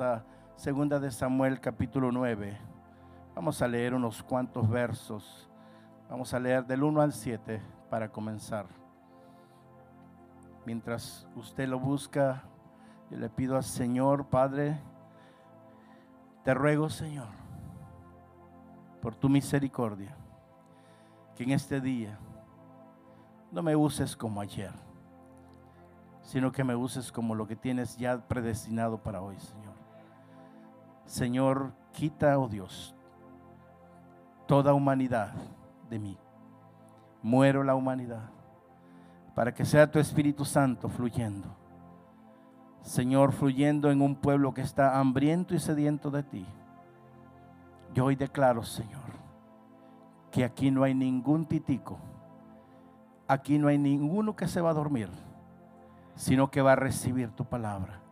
A Segunda de Samuel capítulo 9. Vamos a leer unos cuantos versos. Vamos a leer del 1 al 7 para comenzar. Mientras usted lo busca, yo le pido al Señor, Padre, te ruego, Señor, por tu misericordia, que en este día no me uses como ayer, sino que me uses como lo que tienes ya predestinado para hoy, Señor. Señor, quita, oh Dios, toda humanidad de mí. Muero la humanidad para que sea tu Espíritu Santo fluyendo. Señor, fluyendo en un pueblo que está hambriento y sediento de ti. Yo hoy declaro, Señor, que aquí no hay ningún titico, aquí no hay ninguno que se va a dormir, sino que va a recibir tu palabra.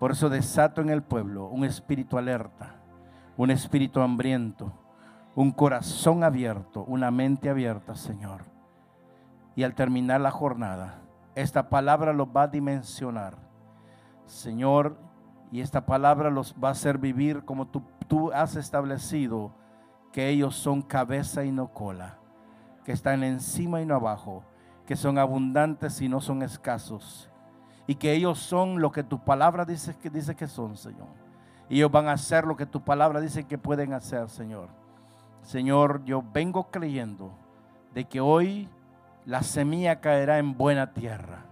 Por eso desato en el pueblo un espíritu alerta, un espíritu hambriento, un corazón abierto, una mente abierta, Señor. Y al terminar la jornada, esta palabra los va a dimensionar, Señor, y esta palabra los va a hacer vivir como tú, tú has establecido, que ellos son cabeza y no cola, que están encima y no abajo, que son abundantes y no son escasos, y que ellos son lo que tu palabra dice que, dice que son, Señor. Ellos van a hacer lo que tu palabra dice que pueden hacer, Señor. Señor, yo vengo creyendo de que hoy la semilla caerá en buena tierra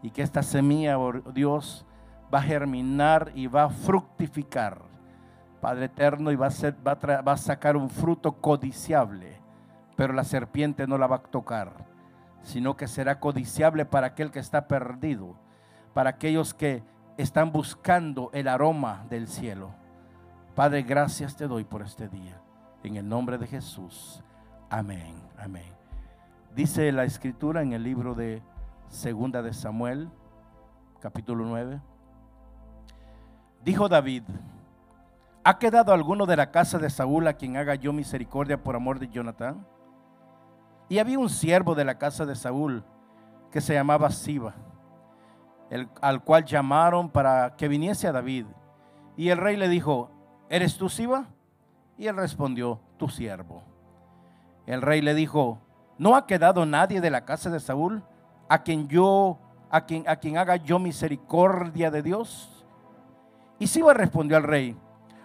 y que esta semilla, oh Dios, va a germinar y va a fructificar, Padre eterno, y va a, ser, va a, va a sacar un fruto codiciable, pero la serpiente no la va a tocar, sino que será codiciable para aquel que está perdido, para aquellos que están buscando el aroma del cielo. Padre, gracias te doy por este día. En el nombre de Jesús. Amén. Amén. Dice la escritura en el libro de Segunda de Samuel, capítulo 9. Dijo David, ¿ha quedado alguno de la casa de Saúl a quien haga yo misericordia por amor de Jonatán? Y había un siervo de la casa de Saúl que se llamaba Siba, al cual llamaron para que viniese a David. Y el rey le dijo, ¿eres tú Siba? Y él respondió, tu siervo. El rey le dijo, ¿no ha quedado nadie de la casa de Saúl a quien yo, a quien, a quien haga yo misericordia de Dios? Y Siba respondió al rey,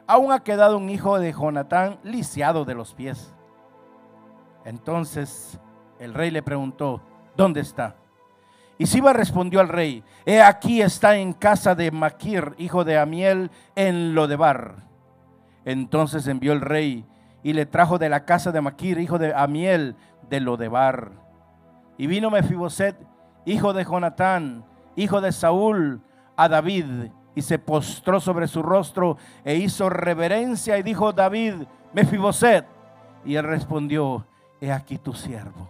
aún ha quedado un hijo de Jonatán lisiado de los pies. Entonces el rey le preguntó, ¿dónde está? Y Siba respondió al rey, he aquí está en casa de Maquir, hijo de Amiel, en Lodebar. Entonces envió el rey y le trajo de la casa de Maquir, hijo de Amiel, de Lodebar. Y vino Mefiboset, hijo de Jonatán, hijo de Saúl, a David, y se postró sobre su rostro e hizo reverencia y dijo David, Mefiboset. Y él respondió, he aquí tu siervo.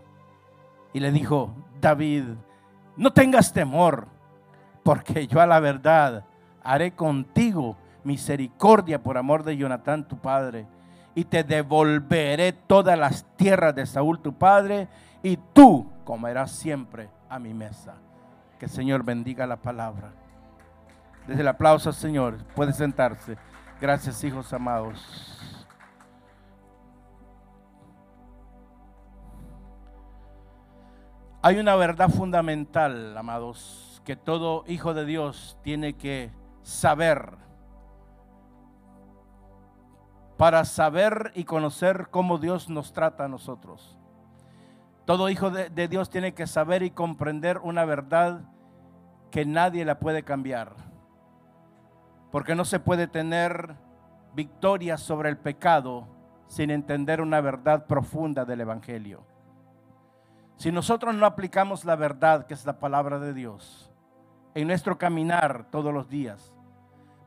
Y le dijo, David, no tengas temor, porque yo a la verdad haré contigo misericordia por amor de Jonatán tu padre, y te devolveré todas las tierras de Saúl tu padre, y tú comerás siempre a mi mesa. Que el Señor bendiga la palabra. Desde el aplauso Señor, puede sentarse. Gracias, hijos amados. Hay una verdad fundamental, amados, que todo hijo de Dios tiene que saber para saber y conocer cómo Dios nos trata a nosotros. Todo hijo de, Dios tiene que saber y comprender una verdad que nadie la puede cambiar. Porque no se puede tener victoria sobre el pecado sin entender una verdad profunda del Evangelio. Si nosotros no aplicamos la verdad, que es la palabra de Dios, en nuestro caminar todos los días,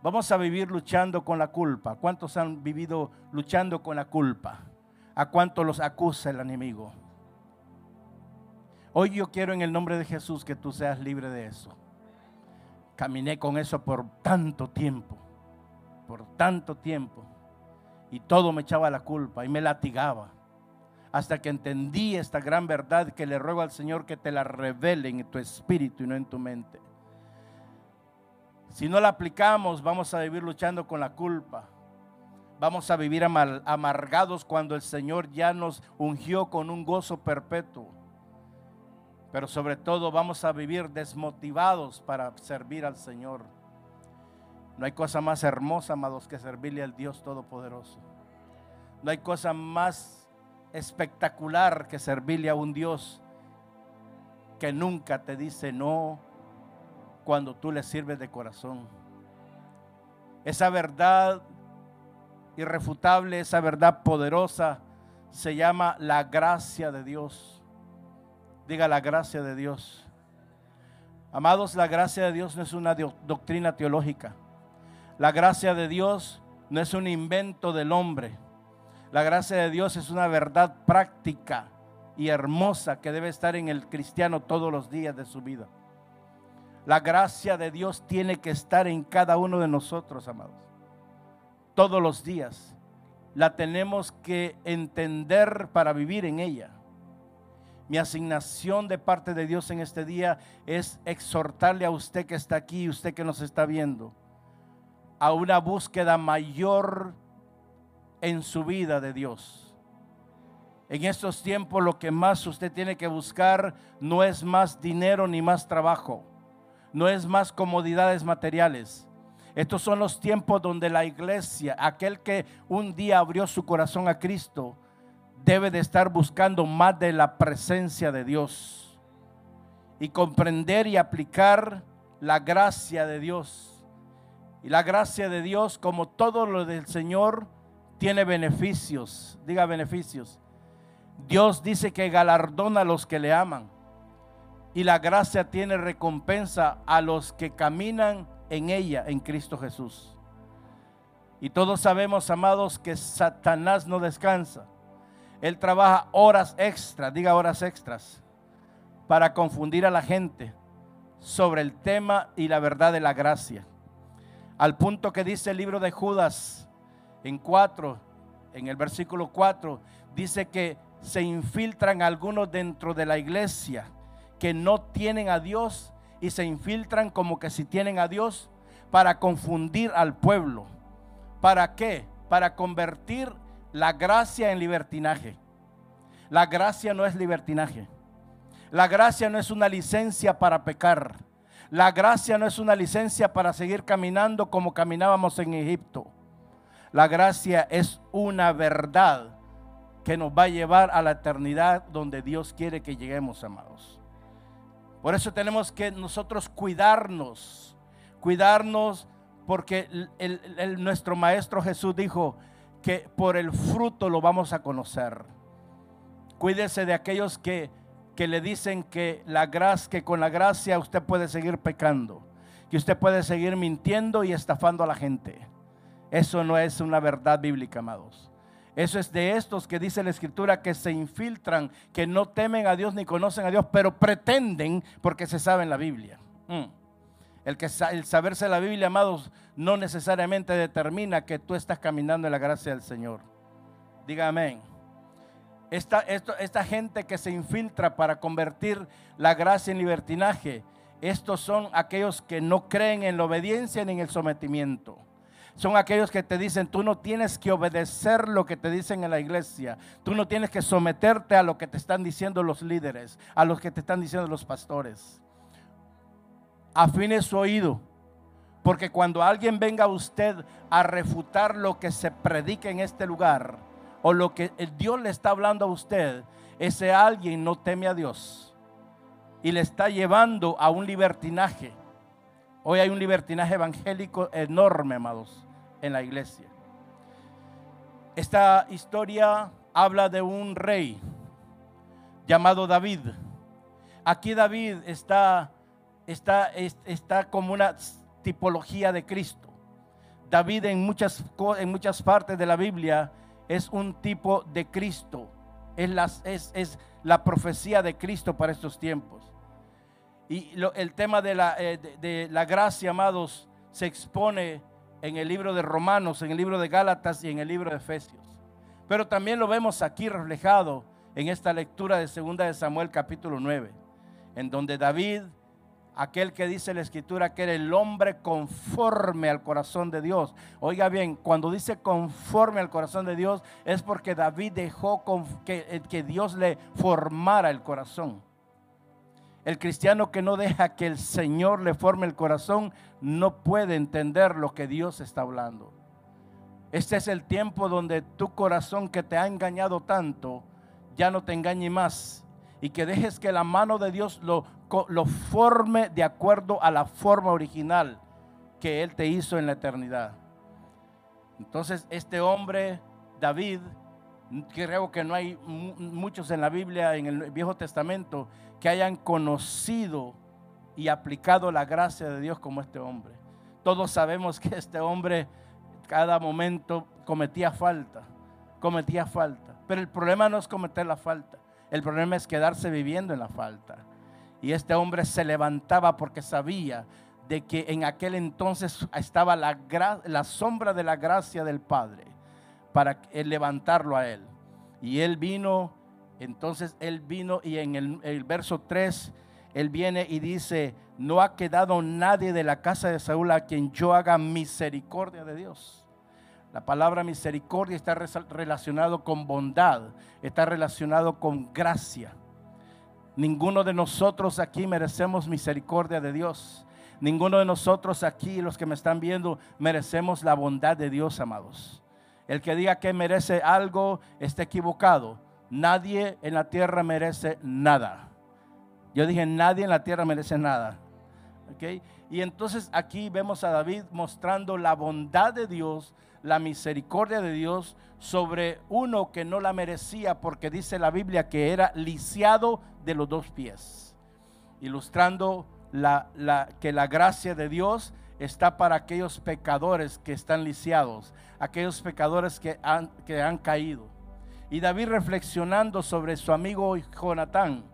vamos a vivir luchando con la culpa. ¿Cuántos han vivido luchando con la culpa? ¿A cuántos los acusa el enemigo? Hoy yo quiero en el nombre de Jesús que tú seas libre de eso. Caminé con eso por tanto tiempo, por tanto tiempo, y todo me echaba la culpa y me latigaba hasta que entendí esta gran verdad que le ruego al Señor que te la revele en tu espíritu y no en tu mente. Si no la aplicamos, vamos a vivir luchando con la culpa. Vamos a vivir amargados cuando el Señor ya nos ungió con un gozo perpetuo. Pero sobre todo vamos a vivir desmotivados para servir al Señor. No hay cosa más hermosa, amados, que servirle al Dios Todopoderoso. No hay cosa más espectacular que servirle a un Dios que nunca te dice no cuando tú le sirves de corazón. Esa verdad irrefutable, esa verdad poderosa se llama la gracia de Dios. Diga la gracia de Dios. Amados, la gracia de Dios no es una doctrina teológica. La gracia de Dios no es un invento del hombre. La gracia de Dios es una verdad práctica y hermosa que debe estar en el cristiano todos los días de su vida. La gracia de Dios tiene que estar en cada uno de nosotros, amados. Todos los días. La tenemos que entender para vivir en ella. Mi asignación de parte de Dios en este día es exhortarle a usted que está aquí, usted que nos está viendo, a una búsqueda mayor en su vida de Dios. En estos tiempos lo que más usted tiene que buscar no es más dinero ni más trabajo, no es más comodidades materiales. Estos son los tiempos donde la iglesia, aquel que un día abrió su corazón a Cristo, debe de estar buscando más de la presencia de Dios y comprender y aplicar la gracia de Dios. Y la gracia de Dios, como todo lo del Señor, tiene beneficios. Diga beneficios. Dios dice que galardona a los que le aman. Y la gracia tiene recompensa a los que caminan en ella, en Cristo Jesús. Y todos sabemos, amados, que Satanás no descansa. Él trabaja horas extras, diga horas extras, para confundir a la gente sobre el tema y la verdad de la gracia. Al punto que dice el libro de Judas, en 4, en el versículo 4, dice que se infiltran algunos dentro de la iglesia que no tienen a Dios y se infiltran como que si tienen a Dios para confundir al pueblo. ¿Para qué? Para convertir la gracia en libertinaje. La gracia no es libertinaje. La gracia no es una licencia para pecar. La gracia no es una licencia para seguir caminando como caminábamos en Egipto. La gracia es una verdad que nos va a llevar a la eternidad donde Dios quiere que lleguemos, amados. Por eso tenemos que nosotros cuidarnos, cuidarnos porque nuestro Maestro Jesús dijo que por el fruto lo vamos a conocer. Cuídese de aquellos que, que le dicen que, la gracia, que con la gracia usted puede seguir pecando, que usted puede seguir mintiendo y estafando a la gente. Eso no es una verdad bíblica, amados. Eso es de estos que dice la escritura que se infiltran, que no temen a Dios ni conocen a Dios, pero pretenden porque se saben la Biblia. Mm. El, saberse la Biblia, amados, no necesariamente determina que tú estás caminando en la gracia del Señor. Diga amén. Esta, esta gente que se infiltra para convertir la gracia en libertinaje, estos son aquellos que no creen en la obediencia ni en el sometimiento son aquellos que te dicen, tú no tienes que obedecer lo que te dicen en la iglesia, tú no tienes que someterte a lo que te están diciendo los líderes, a lo que te están diciendo los pastores. Afine su oído, porque cuando alguien venga a usted a refutar lo que se predica en este lugar, o lo que Dios le está hablando a usted, ese alguien no teme a Dios y le está llevando a un libertinaje. Hoy hay un libertinaje evangélico enorme, amados en la iglesia. Esta historia habla de un rey, llamado David. Aquí David está, está, está como una tipología de Cristo. David en muchas, en muchas partes de la Biblia es un tipo de Cristo. Es la, es, la profecía de Cristo para estos tiempos. Y el tema de la, eh, de la gracia, amados, se expone en el libro de Romanos, en el libro de Gálatas y en el libro de Efesios. Pero también lo vemos aquí reflejado en esta lectura de segunda de Samuel capítulo 9, en donde David, aquel que dice la escritura que era el hombre conforme al corazón de Dios. Oiga bien, cuando dice conforme al corazón de Dios es porque David dejó eh, que Dios le formara el corazón. El cristiano que no deja que el Señor le forme el corazón no puede entender lo que Dios está hablando. Este es el tiempo donde tu corazón que te ha engañado tanto ya no te engañe más y que dejes que la mano de Dios lo, lo forme de acuerdo a la forma original que Él te hizo en la eternidad. Entonces este hombre, David, creo que no hay muchos en la Biblia, en el Viejo Testamento, que hayan conocido y aplicado la gracia de Dios como este hombre. Todos sabemos que este hombre cada momento cometía falta, cometía falta. Pero el problema no es cometer la falta, el problema es quedarse viviendo en la falta. Y este hombre se levantaba porque sabía de que en aquel entonces estaba la, la sombra de la gracia del Padre para levantarlo a él. Y él vino, entonces él vino y en el, verso 3, él viene y dice, no ha quedado nadie de la casa de Saúl a quien yo haga misericordia de Dios. La palabra misericordia está relacionado con bondad, está relacionado con gracia. Ninguno de nosotros aquí merecemos misericordia de Dios. Ninguno de nosotros aquí, los que me están viendo, merecemos la bondad de Dios, amados. El que diga que merece algo está equivocado. Nadie en la tierra merece nada. Yo dije, nadie en la tierra merece nada. Y entonces aquí vemos a David mostrando la bondad de Dios, la misericordia de Dios sobre uno que no la merecía porque dice la Biblia que era lisiado de los dos pies. Ilustrando que la gracia de Dios está para aquellos pecadores que están lisiados, aquellos pecadores que han caído. Y David reflexionando sobre su amigo Jonatán,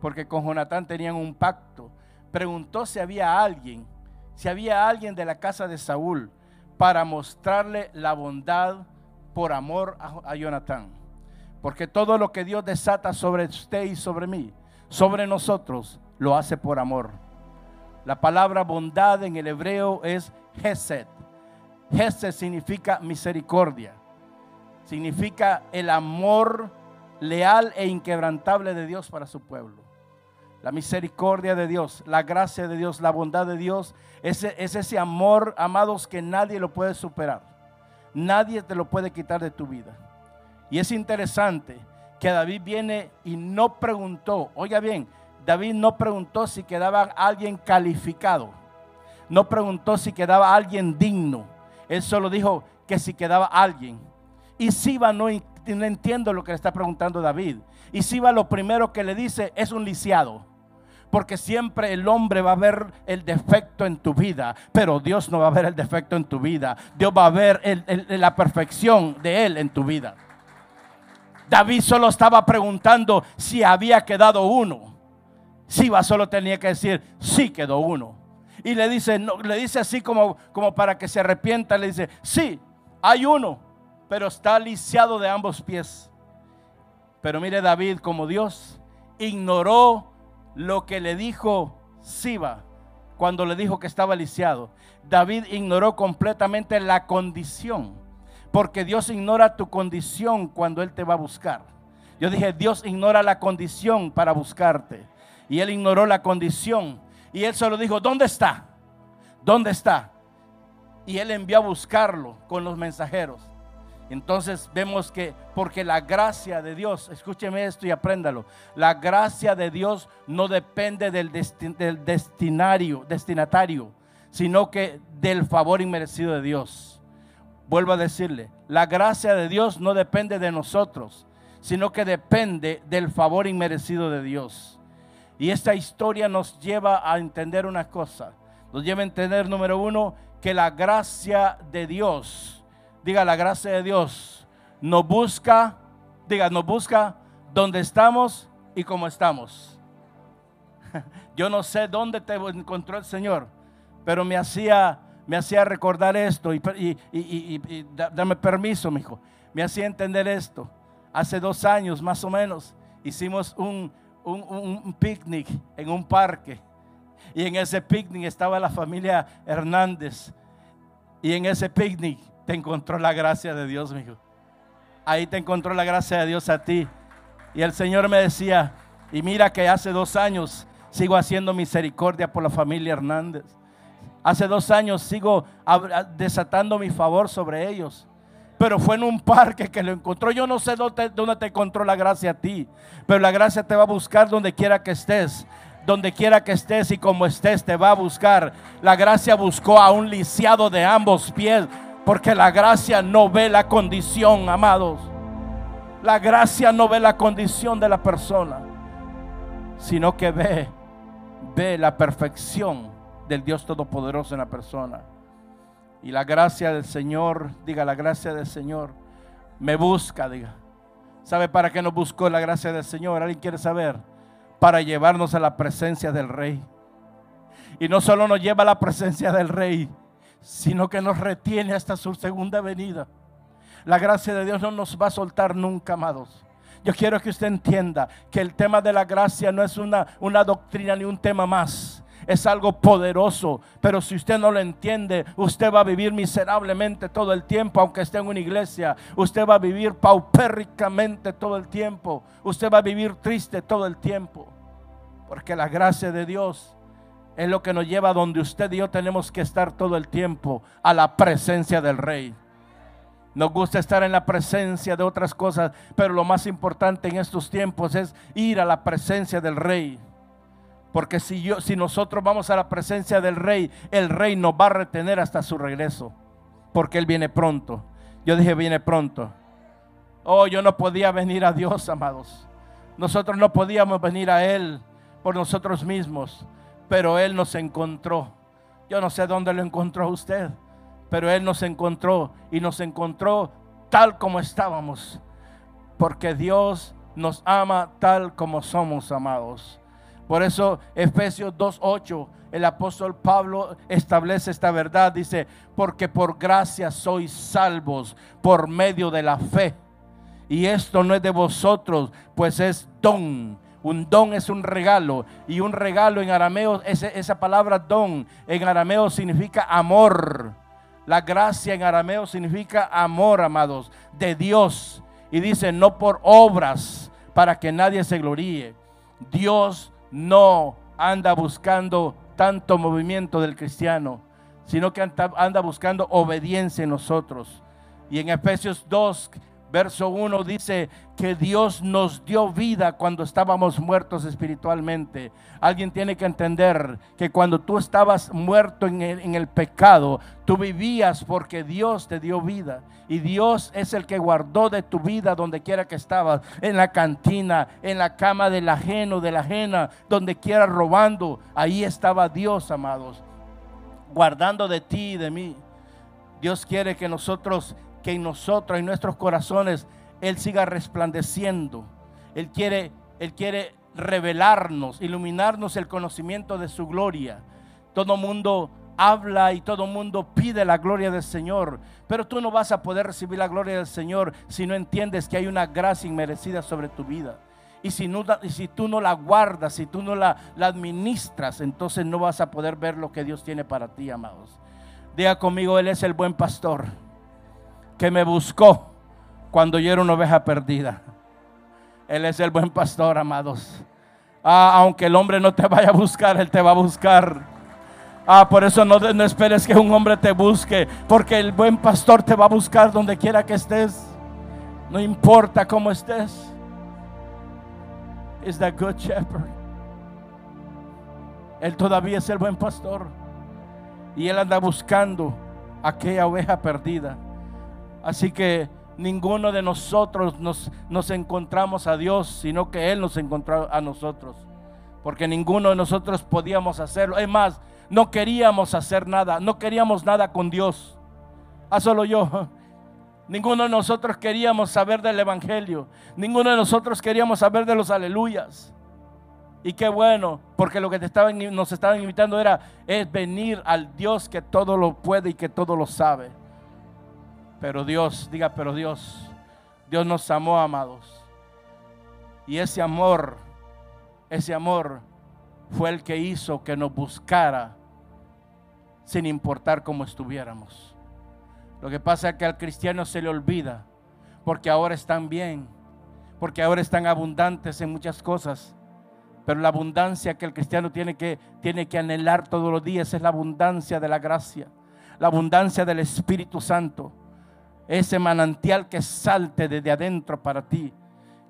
porque con Jonatán tenían un pacto, preguntó si había alguien, si había alguien de la casa de Saúl para mostrarle la bondad por amor a, a Jonatán. Porque todo lo que Dios desata sobre usted y sobre mí, sobre nosotros, lo hace por amor. La palabra bondad en el hebreo es Hesed. Hesed significa misericordia. Significa el amor leal e inquebrantable de Dios para su pueblo. La misericordia de Dios, la gracia de Dios, la bondad de Dios, es, es ese amor, amados, que nadie lo puede superar. Nadie te lo puede quitar de tu vida. Y es interesante que David viene y no preguntó, oiga bien, David no preguntó si quedaba alguien calificado. No preguntó si quedaba alguien digno. Él solo dijo que si quedaba alguien. Y Siba no, entiendo lo que le está preguntando David. Y Siba lo primero que le dice es un lisiado. Porque siempre el hombre va a ver el defecto en tu vida, pero Dios no va a ver el defecto en tu vida. Dios va a ver la perfección de Él en tu vida. David solo estaba preguntando si había quedado uno. Siba solo tenía que decir, sí quedó uno. Y le dice, no, le dice así como, como para que se arrepienta, le dice, sí, hay uno, pero está lisiado de ambos pies. Pero mire David como Dios ignoró lo que le dijo Siba cuando le dijo que estaba lisiado. David ignoró completamente la condición, porque Dios ignora tu condición cuando Él te va a buscar. Yo dije, Dios ignora la condición para buscarte. Y él ignoró la condición. Y él solo dijo, ¿dónde está? ¿Dónde está? Y él envió a buscarlo con los mensajeros. Entonces vemos que porque la gracia de Dios, escúcheme esto y apréndalo, la gracia de Dios no depende del, destinario, destinatario, sino que del favor inmerecido de Dios. Vuelvo a decirle, la gracia de Dios no depende de nosotros, sino que depende del favor inmerecido de Dios. Y esta historia nos lleva a entender una cosa. Nos lleva a entender, número uno, que la gracia de Dios, diga la gracia de Dios, nos busca, diga, nos busca donde estamos y cómo estamos. Yo no sé dónde te encontró el Señor, pero me hacía, me hacía recordar esto y, dame permiso, mi hijo. Me hacía entender esto. Hace dos años más o menos hicimos un, un picnic en un parque. Y en ese picnic estaba la familia Hernández. Y en ese picnic te encontró la gracia de Dios, mi hijo. Ahí te encontró la gracia de Dios a ti. Y el Señor me decía, y mira que hace dos años sigo haciendo misericordia por la familia Hernández. Hace dos años sigo desatando mi favor sobre ellos. Pero fue en un parque que lo encontró. Yo no sé dónde, dónde te encontró la gracia a ti. Pero la gracia te va a buscar donde quiera que estés donde quiera que estés y como estés te va a buscar. La gracia buscó a un lisiado de ambos pies, porque la gracia no ve la condición, amados. La gracia no ve la condición de la persona, sino que ve, ve la perfección del Dios Todopoderoso en la persona. Y la gracia del Señor, diga la gracia del Señor, me busca, diga. ¿Sabe para qué nos buscó la gracia del Señor? ¿Alguien quiere saber? Para llevarnos a la presencia del Rey. Y no solo nos lleva a la presencia del Rey, sino que nos retiene hasta su segunda venida. La gracia de Dios no nos va a soltar nunca, amados. Yo quiero que usted entienda que el tema de la gracia no es una, una doctrina ni un tema más. Es algo poderoso, pero si usted no lo entiende, usted va a vivir miserablemente todo el tiempo, aunque esté en una iglesia. Usted va a vivir paupérricamente todo el tiempo. Usted va a vivir triste todo el tiempo. Porque la gracia de Dios es lo que nos lleva a donde usted y yo tenemos que estar todo el tiempo, a la presencia del Rey. Nos gusta estar en la presencia de otras cosas, pero lo más importante en estos tiempos es ir a la presencia del Rey. Porque si, yo, si nosotros vamos a la presencia del Rey, el Rey nos va a retener hasta su regreso. Porque Él viene pronto. Yo dije, viene pronto. Oh, yo no podía venir a Dios, amados. Nosotros no podíamos venir a Él por nosotros mismos, pero Él nos encontró. Yo no sé dónde lo encontró usted pero Él nos encontró y nos encontró tal como estábamos, porque Dios nos ama tal como somos amados. Por eso Efesios 2.8, el apóstol Pablo establece esta verdad, dice, porque por gracia sois salvos por medio de la fe. Y esto no es de vosotros, pues es don. Un don es un regalo. Y un regalo en arameo, esa palabra don en arameo significa amor. La gracia en arameo significa amor, amados, de Dios. Y dice, no por obras para que nadie se gloríe. Dios no anda buscando tanto movimiento del cristiano, sino que anda buscando obediencia en nosotros. Y en Efesios 2, Verso 1 dice que Dios nos dio vida cuando estábamos muertos espiritualmente. Alguien tiene que entender que cuando tú estabas muerto en el, pecado, tú vivías porque Dios te dio vida. Y Dios es el que guardó de tu vida donde quiera que estabas, en la cantina, en la cama del ajeno, de la ajena, donde quiera robando. Ahí estaba Dios, amados, guardando de ti y de mí. Dios quiere que nosotros que en nosotros, en nuestros corazones, Él siga resplandeciendo. Él quiere, Él quiere revelarnos, iluminarnos el conocimiento de su gloria. Todo mundo habla y todo mundo pide la gloria del Señor, pero tú no vas a poder recibir la gloria del Señor si no entiendes que hay una gracia inmerecida sobre tu vida. Y si, tú no la guardas, si tú no la, la administras, entonces no vas a poder ver lo que Dios tiene para ti, amados. Diga conmigo, Él es el buen pastor que me buscó cuando yo era una oveja perdida. Él es el buen pastor, amados. Ah, aunque el hombre no te vaya a buscar, Él te va a buscar. Ah, por eso no, no esperes que un hombre te busque, porque el buen pastor te va a buscar donde quiera que estés. No importa cómo estés. Es the good shepherd. Él todavía es el buen pastor. Y él anda buscando aquella oveja perdida. Así que Ninguno de nosotros nos, nos encontramos a Dios, sino que Él nos encontró a nosotros. Porque ninguno de nosotros podíamos hacerlo. Es más, no queríamos hacer nada, no queríamos nada con Dios. Ah, solo yo. Ninguno de nosotros queríamos saber del Evangelio. Ninguno de nosotros queríamos saber de los aleluyas. Y qué bueno, porque lo que nos estaban invitando era es venir al Dios que todo lo puede y que todo lo sabe. Pero Dios, diga, pero Dios, Dios nos amó, amados. Y ese amor, ese amor fue el que hizo que nos buscara sin importar cómo estuviéramos. Lo que pasa es que al cristiano se le olvida, porque ahora están bien, porque ahora están abundantes en muchas cosas. Pero la abundancia que el cristiano tiene que, tiene que anhelar todos los días es la abundancia de la gracia, la abundancia del Espíritu Santo, ese manantial que salte desde adentro para ti.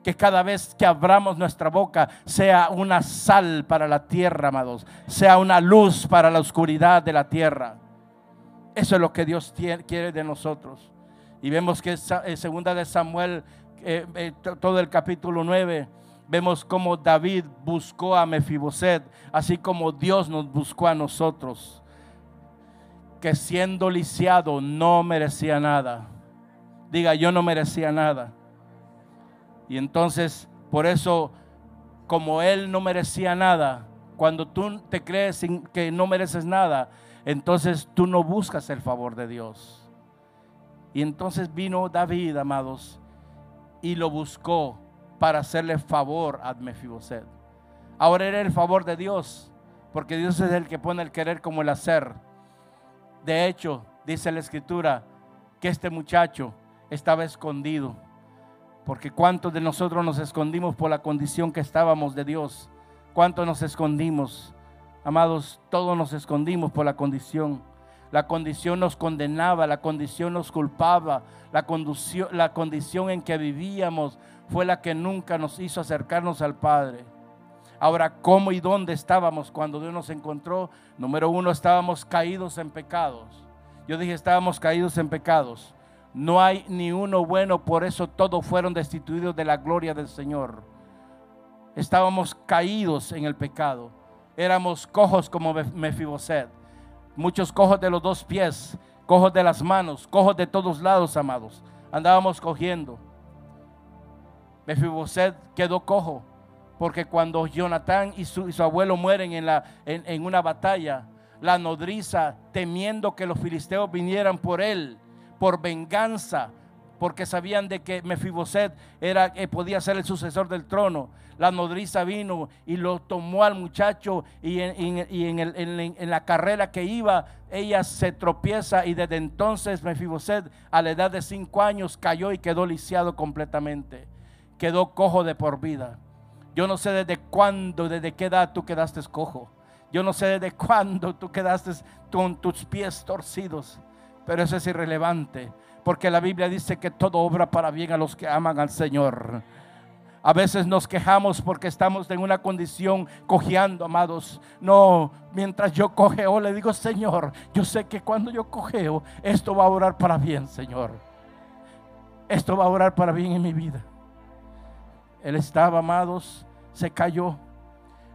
Que cada vez que abramos nuestra boca sea una sal para la tierra, amados, sea una luz para la oscuridad de la tierra. Eso es lo que Dios quiere de nosotros. Y vemos que en segunda de Samuel, eh, eh, todo el capítulo 9, vemos cómo David buscó a Mefiboset, así como Dios nos buscó a nosotros. Que siendo lisiado no merecía nada. Diga, yo no merecía nada. Y entonces, por eso, como él no merecía nada, cuando tú te crees que no mereces nada, entonces tú no buscas el favor de Dios. Y entonces vino David, amados, y lo buscó para hacerle favor a Mefiboset. Ahora era el favor de Dios, porque Dios es el que pone el querer como el hacer. De hecho, dice la escritura que este muchacho estaba escondido, porque cuántos de nosotros nos escondimos por la condición que estábamos de Dios, cuántos nos escondimos Amados, todos nos escondimos por la condición. La condición nos condenaba, la condición nos culpaba, la, condición, la condición en que vivíamos fue la que nunca nos hizo acercarnos al Padre. Ahora, ¿cómo y dónde estábamos cuando Dios nos encontró? Número uno, estábamos caídos en pecados. Yo dije, estábamos caídos en pecados. No hay ni uno bueno, por eso todos fueron destituidos de la gloria del Señor. Estábamos caídos en el pecado éramos cojos como Mefiboset. Muchos cojos de los dos pies, cojos de las manos, cojos de todos lados, amados. Andábamos cogiendo. Mefiboset quedó cojo porque cuando Jonatán y su, abuelo mueren en, la, en una batalla, la nodriza, temiendo que los filisteos vinieran por él, por venganza, porque sabían de que Mefiboset era, eh, podía ser el sucesor del trono. La nodriza vino y lo tomó al muchacho y, en, la carrera que iba, ella se tropieza y desde entonces Mefiboset a la edad de cinco años cayó y quedó lisiado completamente. Quedó cojo de por vida. Yo no sé desde cuándo, desde qué edad tú quedaste cojo. Yo no sé desde cuándo tú quedaste con tus pies torcidos, pero eso es irrelevante porque la Biblia dice que todo obra para bien a los que aman al Señor. A veces nos quejamos porque estamos en una condición cojeando, amados. No, mientras yo cojeo, le digo, Señor, yo sé que cuando yo cojeo, esto va a orar para bien, Señor. Esto va a orar para bien en mi vida. Él estaba, amados, se cayó.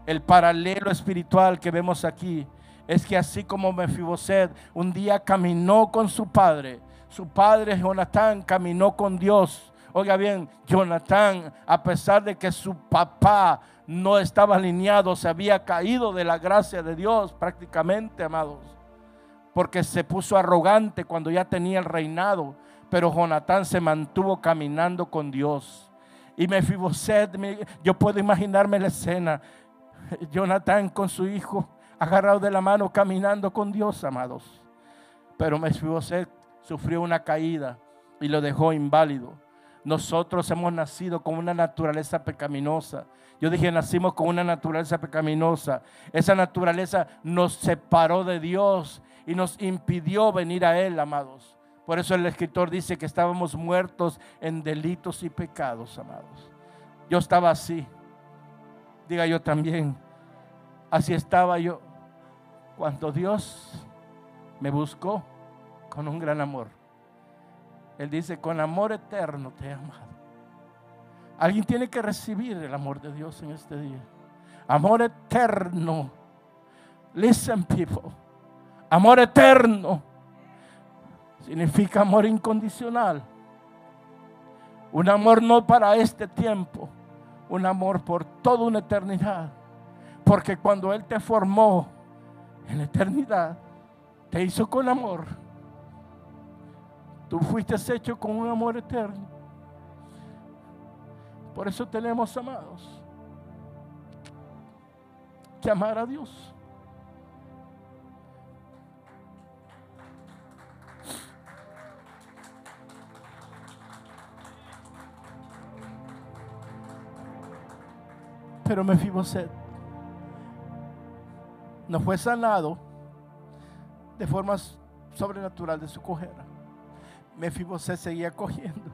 El paralelo espiritual que vemos aquí es que así como Mefiboset un día caminó con su padre, su padre Jonatán caminó con Dios. Oiga bien, Jonatán, a pesar de que su papá no estaba alineado, se había caído de la gracia de Dios prácticamente, amados. Porque se puso arrogante cuando ya tenía el reinado. Pero Jonatán se mantuvo caminando con Dios. Y Mefiboset, yo puedo imaginarme la escena. Jonatán con su hijo agarrado de la mano caminando con Dios, amados. Pero Mefiboset sufrió una caída y lo dejó inválido. Nosotros hemos nacido con una naturaleza pecaminosa. Yo dije, nacimos con una naturaleza pecaminosa. Esa naturaleza nos separó de Dios y nos impidió venir a Él, amados. Por eso el escritor dice que estábamos muertos en delitos y pecados, amados. Yo estaba así. Diga yo también. Así estaba yo. Cuando Dios me buscó con un gran amor. Él dice, con amor eterno te he amado. Alguien tiene que recibir el amor de Dios en este día. Amor eterno. Listen, people. Amor eterno significa amor incondicional. Un amor no para este tiempo, un amor por toda una eternidad. Porque cuando Él te formó en la eternidad, te hizo con amor. Tú fuiste hecho con un amor eterno. Por eso tenemos amados que amar a Dios. Pero Mefiboset no fue sanado de forma sobrenatural de su cojera. Mefiboset seguía cogiendo,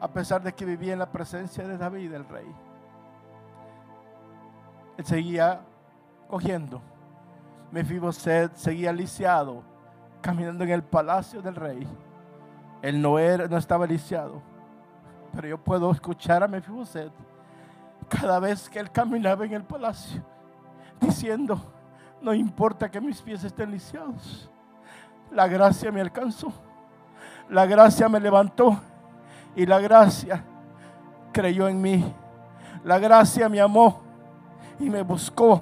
a pesar de que vivía en la presencia de David, el rey. Él seguía cogiendo. Mefiboset seguía lisiado, caminando en el palacio del rey. Él no, no estaba lisiado, pero yo puedo escuchar a Mefiboset cada vez que él caminaba en el palacio, diciendo, no importa que mis pies estén lisiados, la gracia me alcanzó, la gracia me levantó. Y la gracia creyó en mí, la gracia me amó y me buscó.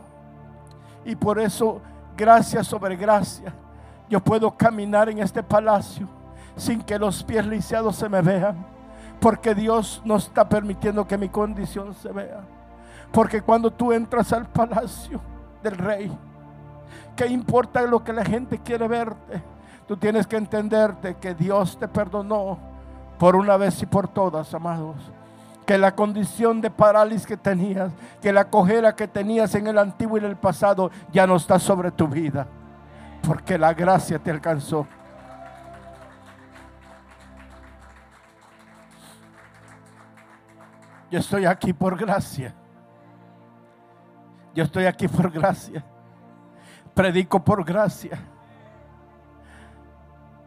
Y por eso gracia sobre gracia yo puedo caminar en este palacio sin que los pies lisiados se me vean. Porque Dios no está permitiendo que mi condición se vea. Porque cuando tú entras al palacio del rey, ¿qué importa lo que la gente quiere verte? Tú tienes que entenderte que Dios te perdonó por una vez y por todas, amados. Que la condición de parálisis que tenías, que la cojera que tenías en el antiguo y en el pasado ya no está sobre tu vida. Porque la gracia te alcanzó. Yo estoy aquí por gracia. Yo estoy aquí por gracia. Predico por gracia.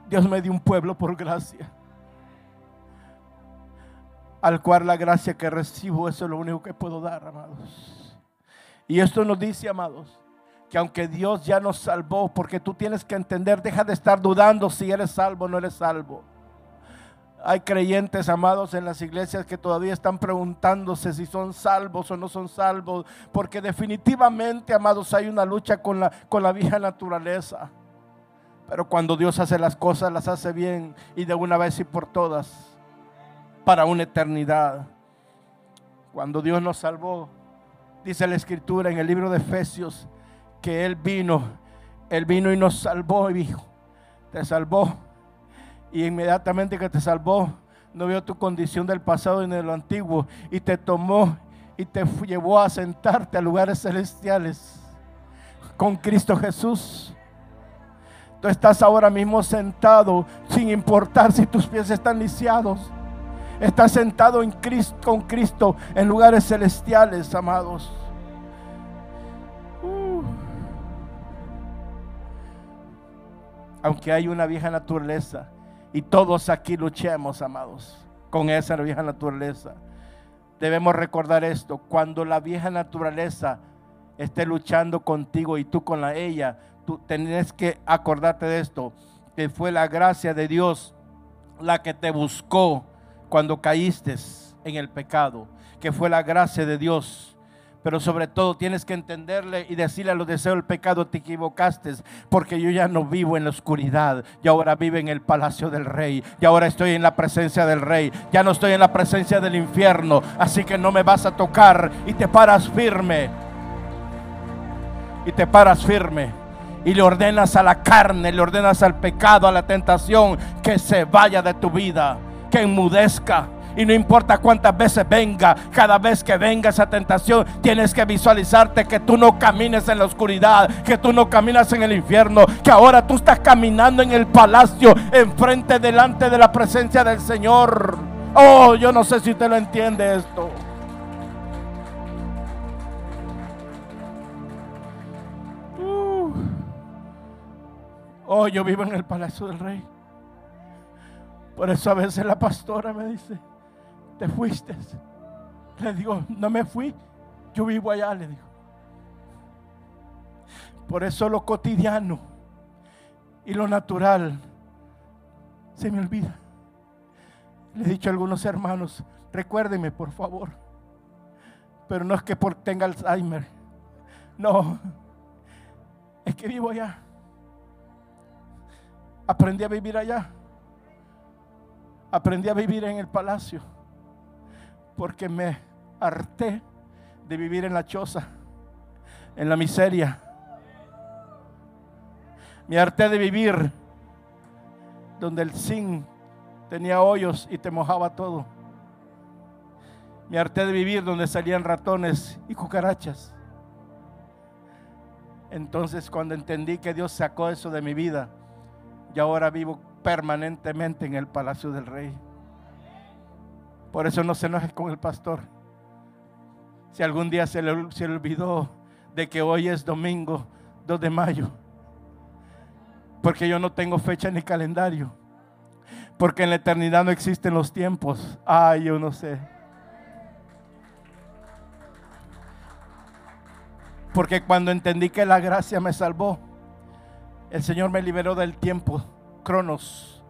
Dios me dio un pueblo por gracia. Al cual la gracia que recibo, eso es lo único que puedo dar, amados. Y esto nos dice, amados, que aunque Dios ya nos salvó, porque tú tienes que entender, deja de estar dudando si eres salvo o no eres salvo. Hay creyentes amados en las iglesias que todavía están preguntándose si son salvos o no son salvos, porque definitivamente, amados, hay una lucha con la, con la vieja naturaleza. Pero cuando Dios hace las cosas, las hace bien y de una vez y por todas, para una eternidad. Cuando Dios nos salvó, dice la escritura en el libro de Efesios, que Él vino, Él vino y nos salvó y dijo, te salvó y inmediatamente que te salvó, no vio tu condición del pasado ni de lo antiguo y te tomó y te llevó a sentarte a lugares celestiales con Cristo Jesús. Tú estás ahora mismo sentado sin importar si tus pies están lisiados. Estás sentado en Cristo, con Cristo en lugares celestiales, amados. Uh. Aunque hay una vieja naturaleza y todos aquí luchemos, amados, con esa vieja naturaleza. Debemos recordar esto, cuando la vieja naturaleza esté luchando contigo y tú con la ella, tú tienes que acordarte de esto, que fue la gracia de Dios la que te buscó cuando caíste en el pecado, que fue la gracia de Dios pero sobre todo tienes que entenderle y decirle a los deseos del pecado, te equivocaste, porque yo ya no vivo en la oscuridad, y ahora vivo en el palacio del rey, y ahora estoy en la presencia del rey, ya no estoy en la presencia del infierno, así que no me vas a tocar y te paras firme. Y te paras firme y le ordenas a la carne, le ordenas al pecado, a la tentación, que se vaya de tu vida, que enmudezca y no importa cuántas veces venga, cada vez que venga esa tentación, tienes que visualizarte que tú no camines en la oscuridad, que tú no caminas en el infierno, que ahora tú estás caminando en el palacio, enfrente, delante de la presencia del Señor. Oh, yo no sé si usted lo entiende esto. Uh. Oh, yo vivo en el palacio del rey. Por eso a veces la pastora me dice, te fuiste. Le digo, no me fui, yo vivo allá, le digo. Por eso lo cotidiano y lo natural se me olvida. Le he dicho a algunos hermanos, recuérdeme por favor. Pero no es que tenga Alzheimer. No, es que vivo allá. Aprendí a vivir allá. Aprendí a vivir en el palacio. Porque me harté de vivir en la choza, en la miseria. Me harté de vivir donde el zinc tenía hoyos y te mojaba todo. Me harté de vivir donde salían ratones y cucarachas. Entonces cuando entendí que Dios sacó eso de mi vida, y ahora vivo permanentemente en el palacio del rey. Por eso no se enoje con el pastor. Si algún día se le, se olvidó de que hoy es domingo 2 de mayo, porque yo no tengo fecha ni calendario, porque en la eternidad no existen los tiempos. Ay, yo no sé. Porque cuando entendí que la gracia me salvó, el Señor me liberó del tiempo, cronos,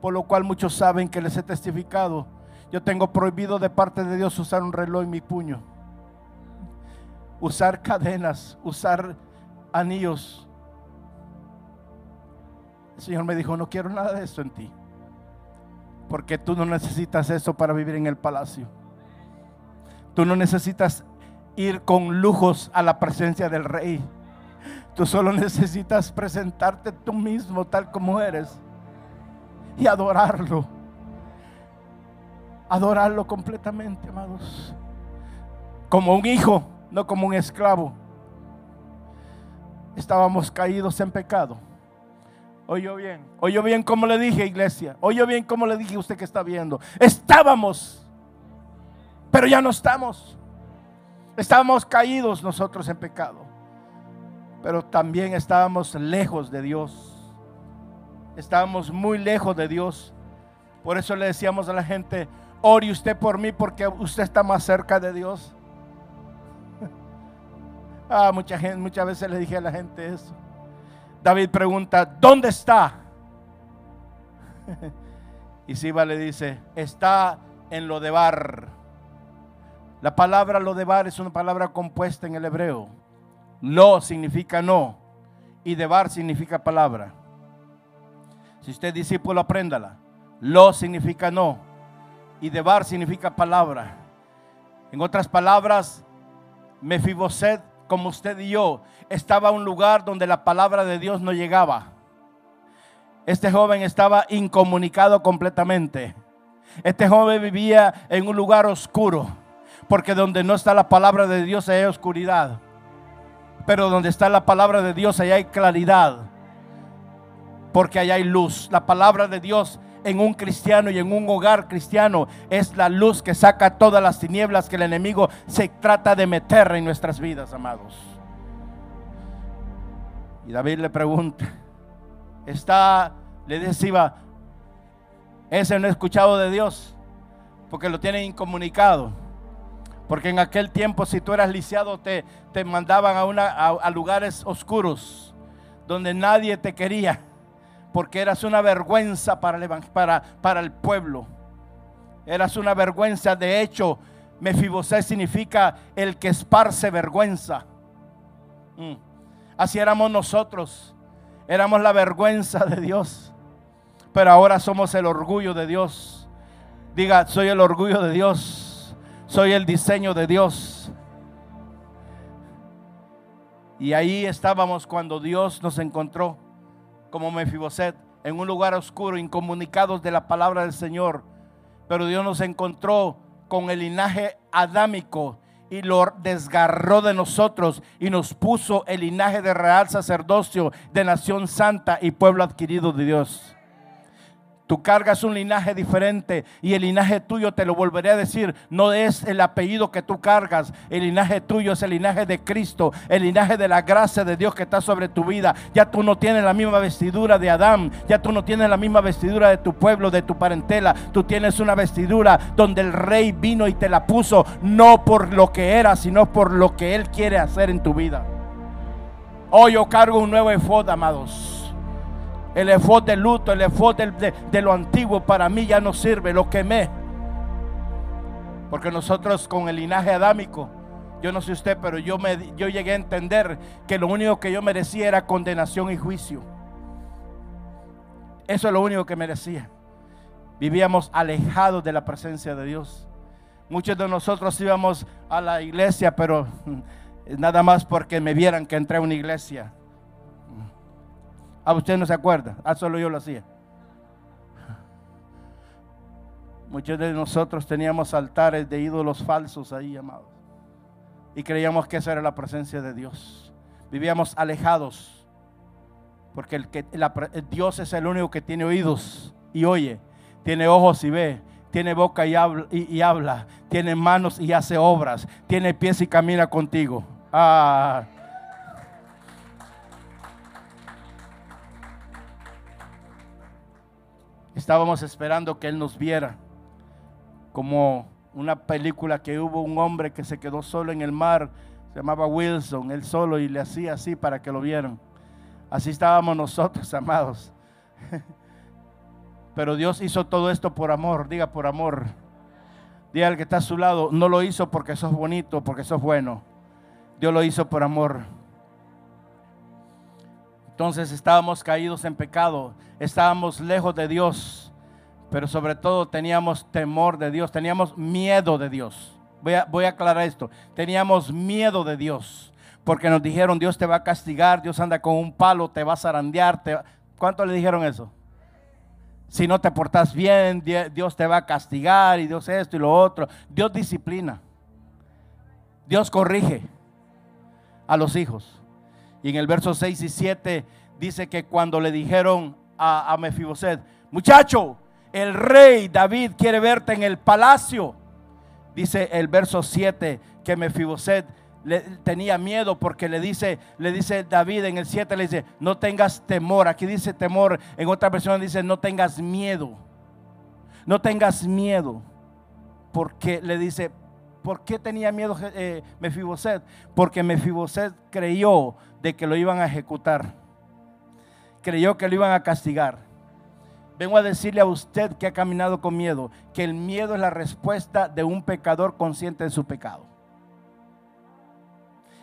por lo cual muchos saben que les he testificado. Yo tengo prohibido de parte de Dios usar un reloj en mi puño, usar cadenas, usar anillos. El Señor me dijo, no quiero nada de eso en ti, porque tú no necesitas eso para vivir en el palacio. Tú no necesitas ir con lujos a la presencia del rey. Tú solo necesitas presentarte tú mismo tal como eres y adorarlo. Adorarlo completamente, amados. Como un hijo, no como un esclavo. Estábamos caídos en pecado. Oyó bien. Oyó bien como le dije, iglesia. Oyó bien como le dije usted que está viendo. Estábamos, pero ya no estamos. Estábamos caídos nosotros en pecado, pero también estábamos lejos de Dios. Estábamos muy lejos de Dios. Por eso le decíamos a la gente, ore usted por mí porque usted está más cerca de Dios. ah, mucha gente, muchas veces le dije a la gente eso. David pregunta, ¿dónde está? y Siba le dice, está en lo de bar la palabra lo debar es una palabra compuesta en el hebreo. Lo significa no y debar significa palabra. Si usted es discípulo, apréndala. Lo significa no y debar significa palabra. En otras palabras, Mefiboset, como usted y yo, estaba en un lugar donde la palabra de Dios no llegaba. Este joven estaba incomunicado completamente. Este joven vivía en un lugar oscuro porque donde no está la palabra de Dios hay oscuridad. Pero donde está la palabra de Dios ahí hay claridad. Porque allá hay luz. La palabra de Dios en un cristiano y en un hogar cristiano es la luz que saca todas las tinieblas que el enemigo se trata de meter en nuestras vidas, amados. Y David le pregunta, está, le decía, ese no ha escuchado de Dios, porque lo tiene incomunicado. Porque en aquel tiempo si tú eras lisiado te, te mandaban a, una, a, lugares oscuros donde nadie te quería. Porque eras una vergüenza para el, para, para el pueblo. Eras una vergüenza. De hecho, Mefibosé significa el que esparce vergüenza. Mm. Así éramos nosotros. Éramos la vergüenza de Dios. Pero ahora somos el orgullo de Dios. Diga, soy el orgullo de Dios. Soy el diseño de Dios. Y ahí estábamos cuando Dios nos encontró como Mefiboset en un lugar oscuro, incomunicados de la palabra del Señor. Pero Dios nos encontró con el linaje adámico y lo desgarró de nosotros y nos puso el linaje de real sacerdocio, de nación santa y pueblo adquirido de Dios. Tú cargas un linaje diferente y el linaje tuyo, te lo volveré a decir, no es el apellido que tú cargas. El linaje tuyo es el linaje de Cristo, el linaje de la gracia de Dios que está sobre tu vida. Ya tú no tienes la misma vestidura de Adán, ya tú no tienes la misma vestidura de tu pueblo, de tu parentela. Tú tienes una vestidura donde el rey vino y te la puso, no por lo que era, sino por lo que él quiere hacer en tu vida. Hoy yo cargo un nuevo efod, amados. El efod de luto, el efod de, de, lo antiguo para mí ya no sirve, lo quemé. Porque nosotros con el linaje adámico, yo no sé usted, pero yo, me, yo llegué a entender que lo único que yo merecía era condenación y juicio. Eso es lo único que merecía. Vivíamos alejados de la presencia de Dios. Muchos de nosotros íbamos a la iglesia, pero nada más porque me vieran que entré a una iglesia. A ah, usted no se acuerda, ah, solo yo lo hacía. Muchos de nosotros teníamos altares de ídolos falsos ahí, amados. Y creíamos que esa era la presencia de Dios. Vivíamos alejados. Porque el que, Dios es el único que tiene oídos y oye. Tiene ojos y ve. Tiene boca y habla, y habla. Tiene manos y hace obras. Tiene pies y camina contigo. Ah. Estábamos esperando que Él nos viera, como una película que hubo un hombre que se quedó solo en el mar, se llamaba Wilson, él solo y le hacía así para que lo vieran. Así estábamos nosotros, amados. Pero Dios hizo todo esto por amor, diga por amor. Diga al que está a su lado, no lo hizo porque sos bonito, porque sos bueno. Dios lo hizo por amor. Entonces estábamos caídos en pecado, estábamos lejos de Dios, pero sobre todo teníamos temor de Dios, teníamos miedo de Dios. Voy a, voy aclarar esto, teníamos miedo de Dios, porque nos dijeron Dios te va a castigar, Dios anda con un palo, te va a zarandear. Te... ¿Cuánto le dijeron eso? Si no te portas bien, Dios te va a castigar y Dios esto y lo otro. Dios disciplina. Dios corrige a los hijos. Y en el verso 6 y 7 dice que cuando le dijeron a, a Mefiboset, muchacho, el rey David quiere verte en el palacio. Dice el verso 7 que Mefiboset le, tenía miedo porque le dice, le dice David en el 7, le dice, no tengas temor. Aquí dice temor, en otra versión dice, no tengas miedo. No tengas miedo. Porque le dice, ¿Por qué tenía miedo eh, Mefiboset? Porque Mefiboset creyó de que lo iban a ejecutar. Creyó que lo iban a castigar. Vengo a decirle a usted que ha caminado con miedo, que el miedo es la respuesta de un pecador consciente de su pecado.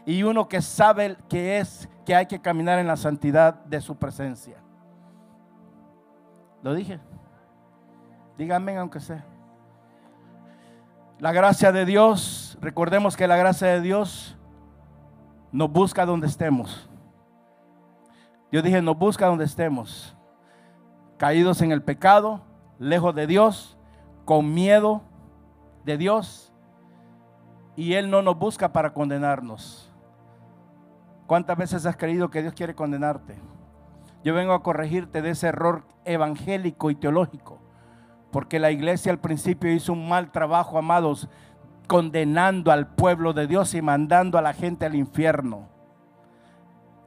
Y uno que sabe que es que hay que caminar en la santidad de su presencia. ¿Lo dije? Díganme aunque sea. La gracia de Dios, recordemos que la gracia de Dios nos busca donde estemos. Yo dije, nos busca donde estemos. Caídos en el pecado, lejos de Dios, con miedo de Dios. Y Él no nos busca para condenarnos. ¿Cuántas veces has creído que Dios quiere condenarte? Yo vengo a corregirte de ese error evangélico y teológico. Porque la iglesia al principio hizo un mal trabajo, amados, condenando al pueblo de Dios y mandando a la gente al infierno.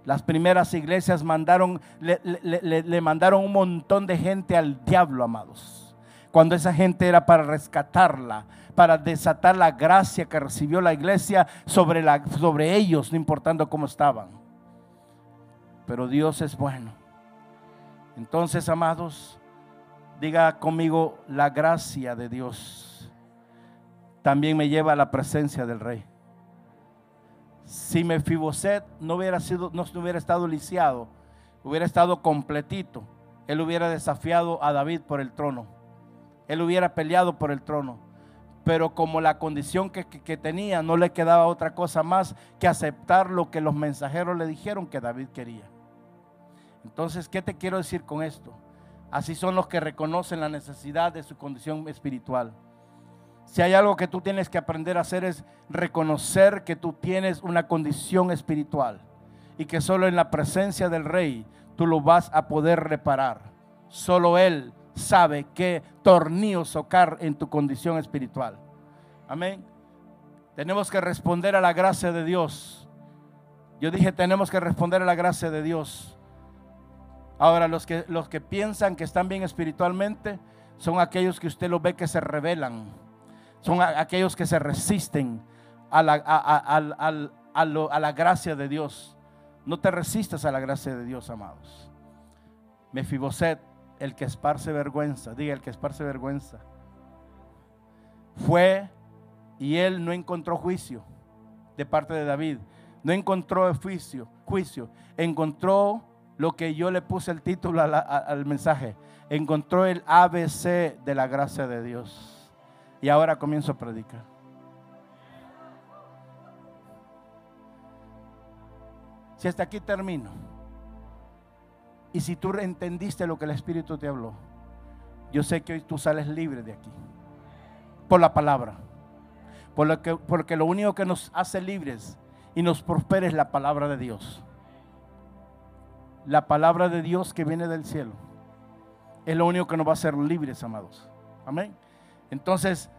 Las primeras iglesias mandaron, le, mandaron un montón de gente al diablo, amados. Cuando esa gente era para rescatarla, para desatar la gracia que recibió la iglesia sobre, la, sobre ellos, no importando cómo estaban. Pero Dios es bueno. Entonces, amados, Diga conmigo, la gracia de Dios también me lleva a la presencia del rey. Si Mefiboset no hubiera sido, no hubiera estado lisiado, hubiera estado completito, él hubiera desafiado a David por el trono. Él hubiera peleado por el trono. Pero como la condición que, que tenía no le quedaba otra cosa más que aceptar lo que los mensajeros le dijeron que David quería. Entonces, ¿qué te quiero decir con esto? Así son los que reconocen la necesidad de su condición espiritual. Si hay algo que tú tienes que aprender a hacer es reconocer que tú tienes una condición espiritual y que solo en la presencia del rey tú lo vas a poder reparar. Solo Él sabe qué tornillo socar en tu condición espiritual. Amén. Tenemos que responder a la gracia de Dios. Yo dije, tenemos que responder a la gracia de Dios. Ahora, los que, los que piensan que están bien espiritualmente son aquellos que usted lo ve que se rebelan. Son aquellos que se resisten a la, a la gracia de Dios. No te resistas a la gracia de Dios, amados. Mefiboset, el que esparce vergüenza, diga el que esparce vergüenza, fue y él no encontró juicio de parte de David. No encontró juicio, juicio. Encontró lo que yo le puse el título al mensaje. Encontró el ABC de la gracia de Dios. Y ahora comienzo a predicar. Si hasta aquí termino, y si tú entendiste lo que el Espíritu te habló, yo sé que hoy tú sales libre de aquí, por la palabra, por lo que, porque lo único que nos hace libres y nos prospera es la palabra de Dios. La palabra de Dios que viene del cielo es lo único que nos va a hacer libres, amados. Amén. Entonces,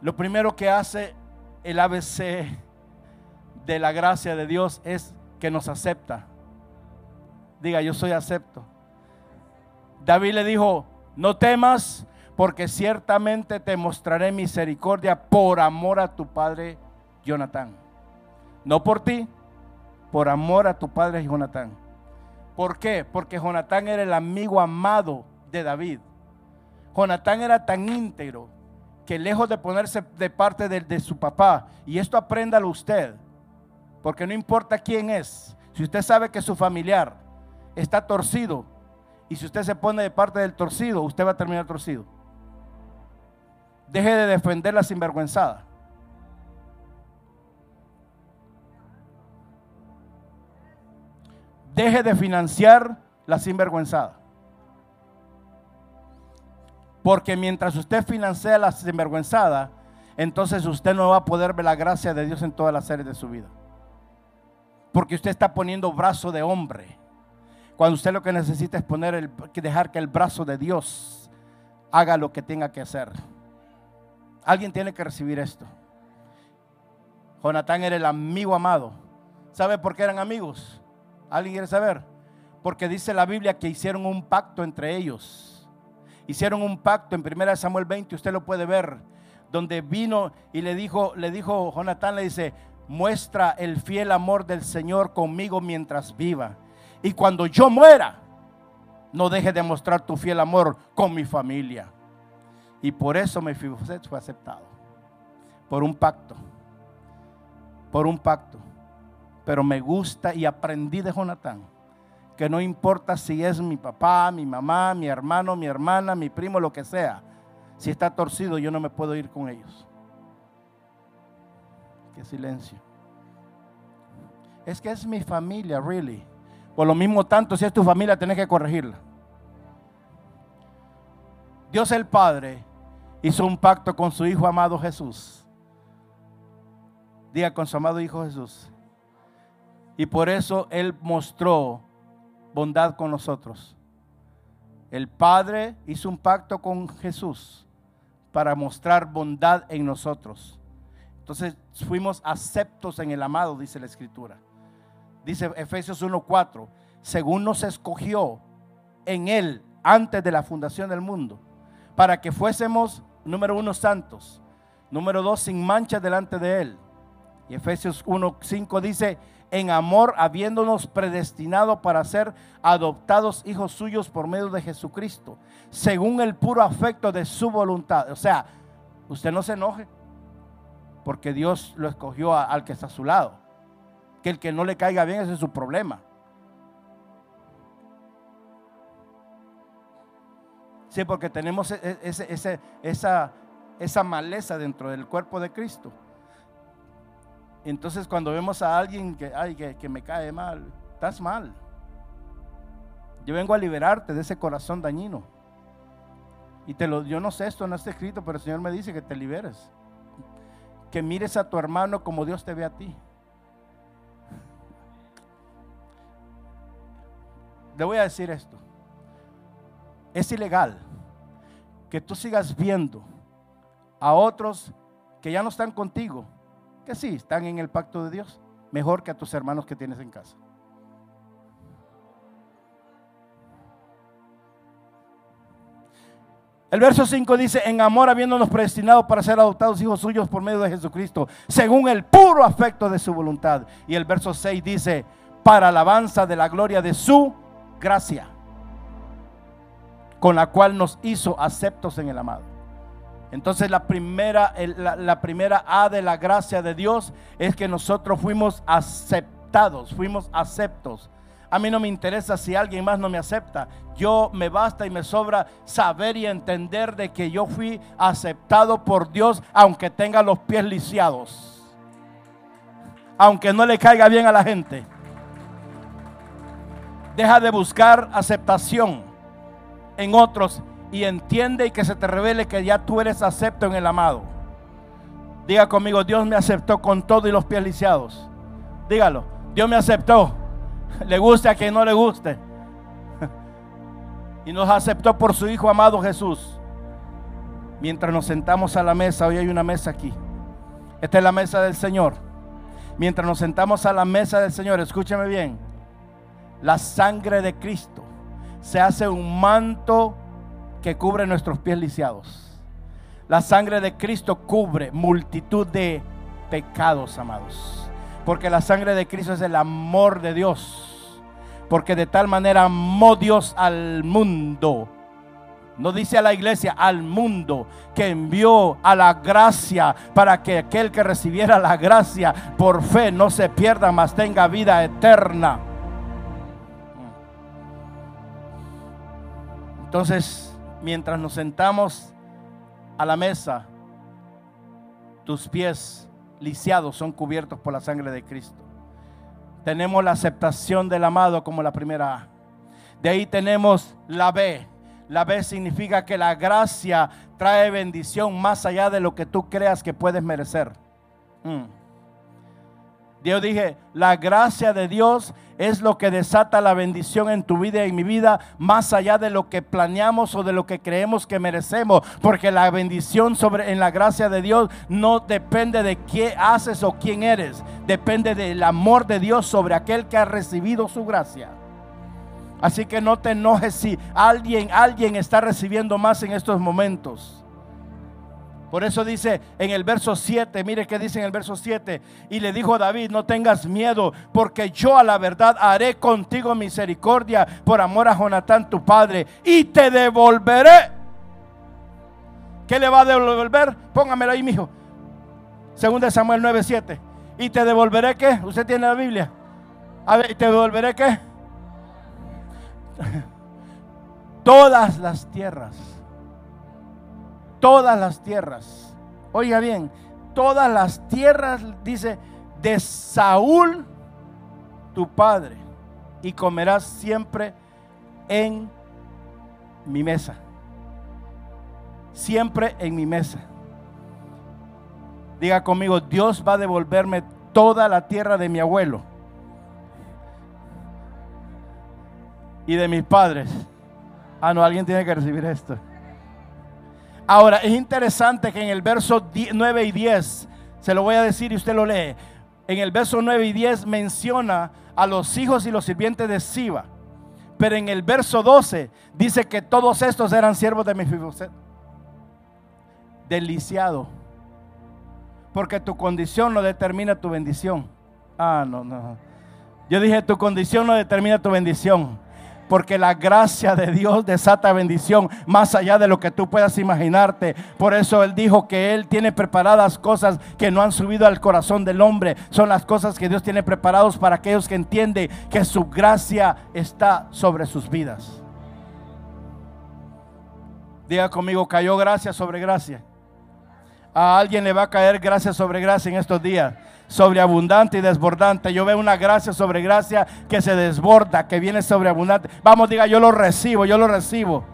lo primero que hace el ABC de la gracia de Dios es que nos acepta. Diga, yo soy acepto. David le dijo, no temas, porque ciertamente te mostraré misericordia por amor a tu padre Jonatán. No por ti, por amor a tu padre Jonatán. ¿Por qué? Porque Jonatán era el amigo amado de David. Jonatán era tan íntegro que lejos de ponerse de parte de, de su papá, y esto apréndalo usted, porque no importa quién es. Si usted sabe que su familiar está torcido y si usted se pone de parte del torcido, usted va a terminar torcido. Deje de defender la sinvergüenzada. Deje de financiar la sinvergüenzada. Porque mientras usted financia la sinvergüenzada, entonces usted no va a poder ver la gracia de Dios en todas las áreas de su vida. Porque usted está poniendo brazo de hombre. Cuando usted lo que necesita es poner el, dejar que el brazo de Dios haga lo que tenga que hacer. Alguien tiene que recibir esto. Jonatán era el amigo amado. ¿Sabe por qué eran amigos? ¿Alguien quiere saber? Porque dice la Biblia que hicieron un pacto entre ellos. Hicieron un pacto en 1 Samuel 20, usted lo puede ver, donde vino y le dijo, le dijo Jonatán, le dice, muestra el fiel amor del Señor conmigo mientras viva. Y cuando yo muera, no deje de mostrar tu fiel amor con mi familia. Y por eso Mefiboset fue aceptado. Por un pacto. Por un pacto. Pero me gusta y aprendí de Jonatán que no importa si es mi papá, mi mamá, mi hermano, mi hermana, mi primo, lo que sea. Si está torcido, yo no me puedo ir con ellos. Qué silencio. Es que es mi familia, really. Por lo mismo tanto, si es tu familia, tienes que corregirla. Dios el Padre hizo un pacto con su Hijo amado Jesús. Diga con su amado Hijo Jesús. Y por eso Él mostró bondad con nosotros. El Padre hizo un pacto con Jesús para mostrar bondad en nosotros. Entonces fuimos aceptos en el amado, dice la Escritura. Dice Efesios 1:4, según nos escogió en Él antes de la fundación del mundo, para que fuésemos, número uno, santos, número dos, sin mancha delante de Él. Y Efesios 1:5 dice, en amor habiéndonos predestinado para ser adoptados hijos suyos por medio de Jesucristo, según el puro afecto de su voluntad. O sea, usted no se enoje porque Dios lo escogió al que está a su lado. Que el que no le caiga bien ese es su problema. Sí, porque tenemos e, e, ese, esa, esa maleza dentro del cuerpo de Cristo. Entonces cuando vemos a alguien que, ay, que, me cae mal, estás mal. Yo vengo a liberarte de ese corazón dañino. Y te lo, yo no sé, esto no está escrito, pero el Señor me dice que te liberes que mires a tu hermano como Dios te ve a ti. Le voy a decir esto. es ilegal que tú sigas viendo a otros que ya no están contigo, que sí, están en el pacto de Dios, mejor que a tus hermanos que tienes en casa. El verso 5 dice, en amor habiéndonos predestinado para ser adoptados hijos suyos por medio de Jesucristo, según el puro afecto de su voluntad. Y el verso 6 dice, para alabanza de la gloria de su gracia, con la cual nos hizo aceptos en el amado. Entonces la primera, la, primera A de la gracia de Dios es que nosotros fuimos aceptados, fuimos aceptos. A mí no me interesa si alguien más no me acepta. Yo me basta y me sobra saber y entender de que yo fui aceptado por Dios aunque tenga los pies lisiados. Aunque no le caiga bien a la gente. Deja de buscar aceptación en otros y entiende y que se te revele que ya tú eres acepto en el amado. Diga conmigo, Dios me aceptó con todo y los pies lisiados. Dígalo, Dios me aceptó le guste a quien no le guste. Y nos aceptó por su Hijo amado Jesús. Mientras nos sentamos a la mesa, hoy hay una mesa aquí. Esta es la mesa del Señor. Mientras nos sentamos a la mesa del Señor, escúcheme bien. La sangre de Cristo se hace un manto que cubre nuestros pies lisiados. La sangre de Cristo cubre multitud de pecados, amados. Porque la sangre de Cristo es el amor de Dios porque de tal manera amó Dios al mundo. No dice a la iglesia, al mundo, que envió a la gracia para que aquel que recibiera la gracia por fe no se pierda, mas tenga vida eterna. Entonces, mientras nos sentamos a la mesa, tus pies lisiados son cubiertos por la sangre de Cristo tenemos la aceptación del amado como la primera A. De ahí tenemos la B. La B significa que la gracia trae bendición más allá de lo que tú creas que puedes merecer. Mm. Dios dije, la gracia de Dios es lo que desata la bendición en tu vida y en mi vida, más allá de lo que planeamos o de lo que creemos que merecemos, porque la bendición sobre en la gracia de Dios no depende de qué haces o quién eres, depende del amor de Dios sobre aquel que ha recibido su gracia. Así que no te enojes si alguien alguien está recibiendo más en estos momentos. Por eso dice en el verso 7, mire que dice en el verso 7, y le dijo a David, no tengas miedo, porque yo a la verdad haré contigo misericordia por amor a Jonatán tu padre, y te devolveré. ¿Qué le va a devolver? Póngamelo ahí, mijo. Segunda Samuel 9, 7. ¿Y te devolveré qué? ¿Usted tiene la Biblia? A ver, ¿y te devolveré qué? Todas las tierras todas las tierras. Oiga bien, todas las tierras, dice, de Saúl, tu padre, y comerás siempre en mi mesa. Siempre en mi mesa. Diga conmigo, Dios va a devolverme toda la tierra de mi abuelo y de mis padres. Ah, no, alguien tiene que recibir esto. Ahora, es interesante que en el verso 9 y 10, se lo voy a decir y usted lo lee, en el verso 9 y 10 menciona a los hijos y los sirvientes de Siba. Pero en el verso 12 dice que todos estos eran siervos de Mefiboset. Deliciado. Porque tu condición no determina tu bendición. Ah, no, no. Yo dije, tu condición no determina tu bendición porque la gracia de Dios desata bendición más allá de lo que tú puedas imaginarte. Por eso Él dijo que Él tiene preparadas cosas que no han subido al corazón del hombre. Son las cosas que Dios tiene preparados para aquellos que entienden que su gracia está sobre sus vidas. Diga conmigo, cayó gracia sobre gracia. A alguien le va a caer gracia sobre gracia en estos días sobreabundante y desbordante. Yo veo una gracia sobre gracia que se desborda, que viene sobreabundante. Vamos, diga, yo lo recibo, yo lo recibo.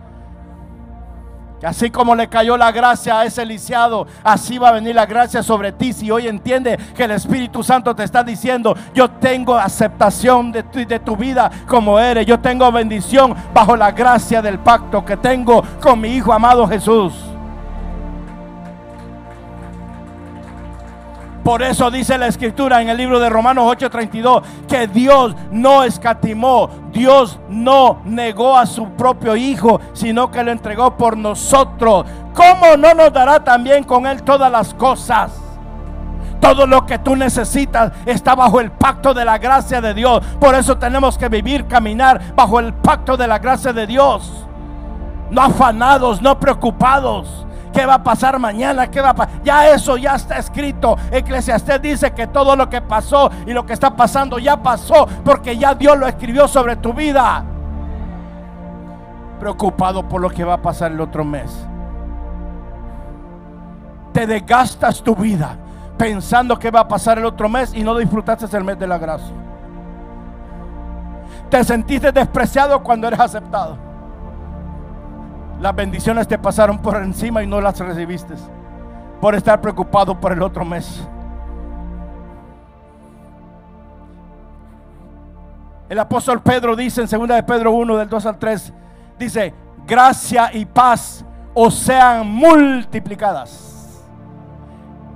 Así como le cayó la gracia a ese lisiado, así va a venir la gracia sobre ti. Si hoy entiende que el Espíritu Santo te está diciendo, yo tengo aceptación de tu, de tu vida como eres. Yo tengo bendición bajo la gracia del pacto que tengo con mi Hijo amado Jesús. Por eso dice la escritura en el libro de Romanos 8:32 que Dios no escatimó, Dios no negó a su propio Hijo, sino que lo entregó por nosotros. ¿Cómo no nos dará también con Él todas las cosas? Todo lo que tú necesitas está bajo el pacto de la gracia de Dios. Por eso tenemos que vivir, caminar bajo el pacto de la gracia de Dios. No afanados, no preocupados ¿Qué va a pasar mañana? ¿Qué va a pasar? Ya eso ya está escrito. Eclesiastés dice que todo lo que pasó y lo que está pasando ya pasó porque ya Dios lo escribió sobre tu vida. Preocupado por lo que va a pasar el otro mes. Te desgastas tu vida pensando que va a pasar el otro mes y no disfrutaste el mes de la gracia. Te sentiste despreciado cuando eres aceptado. Las bendiciones te pasaron por encima y no las recibiste. Por estar preocupado por el otro mes. El apóstol Pedro dice en 2 de Pedro 1 del 2 al 3, dice, gracia y paz os sean multiplicadas.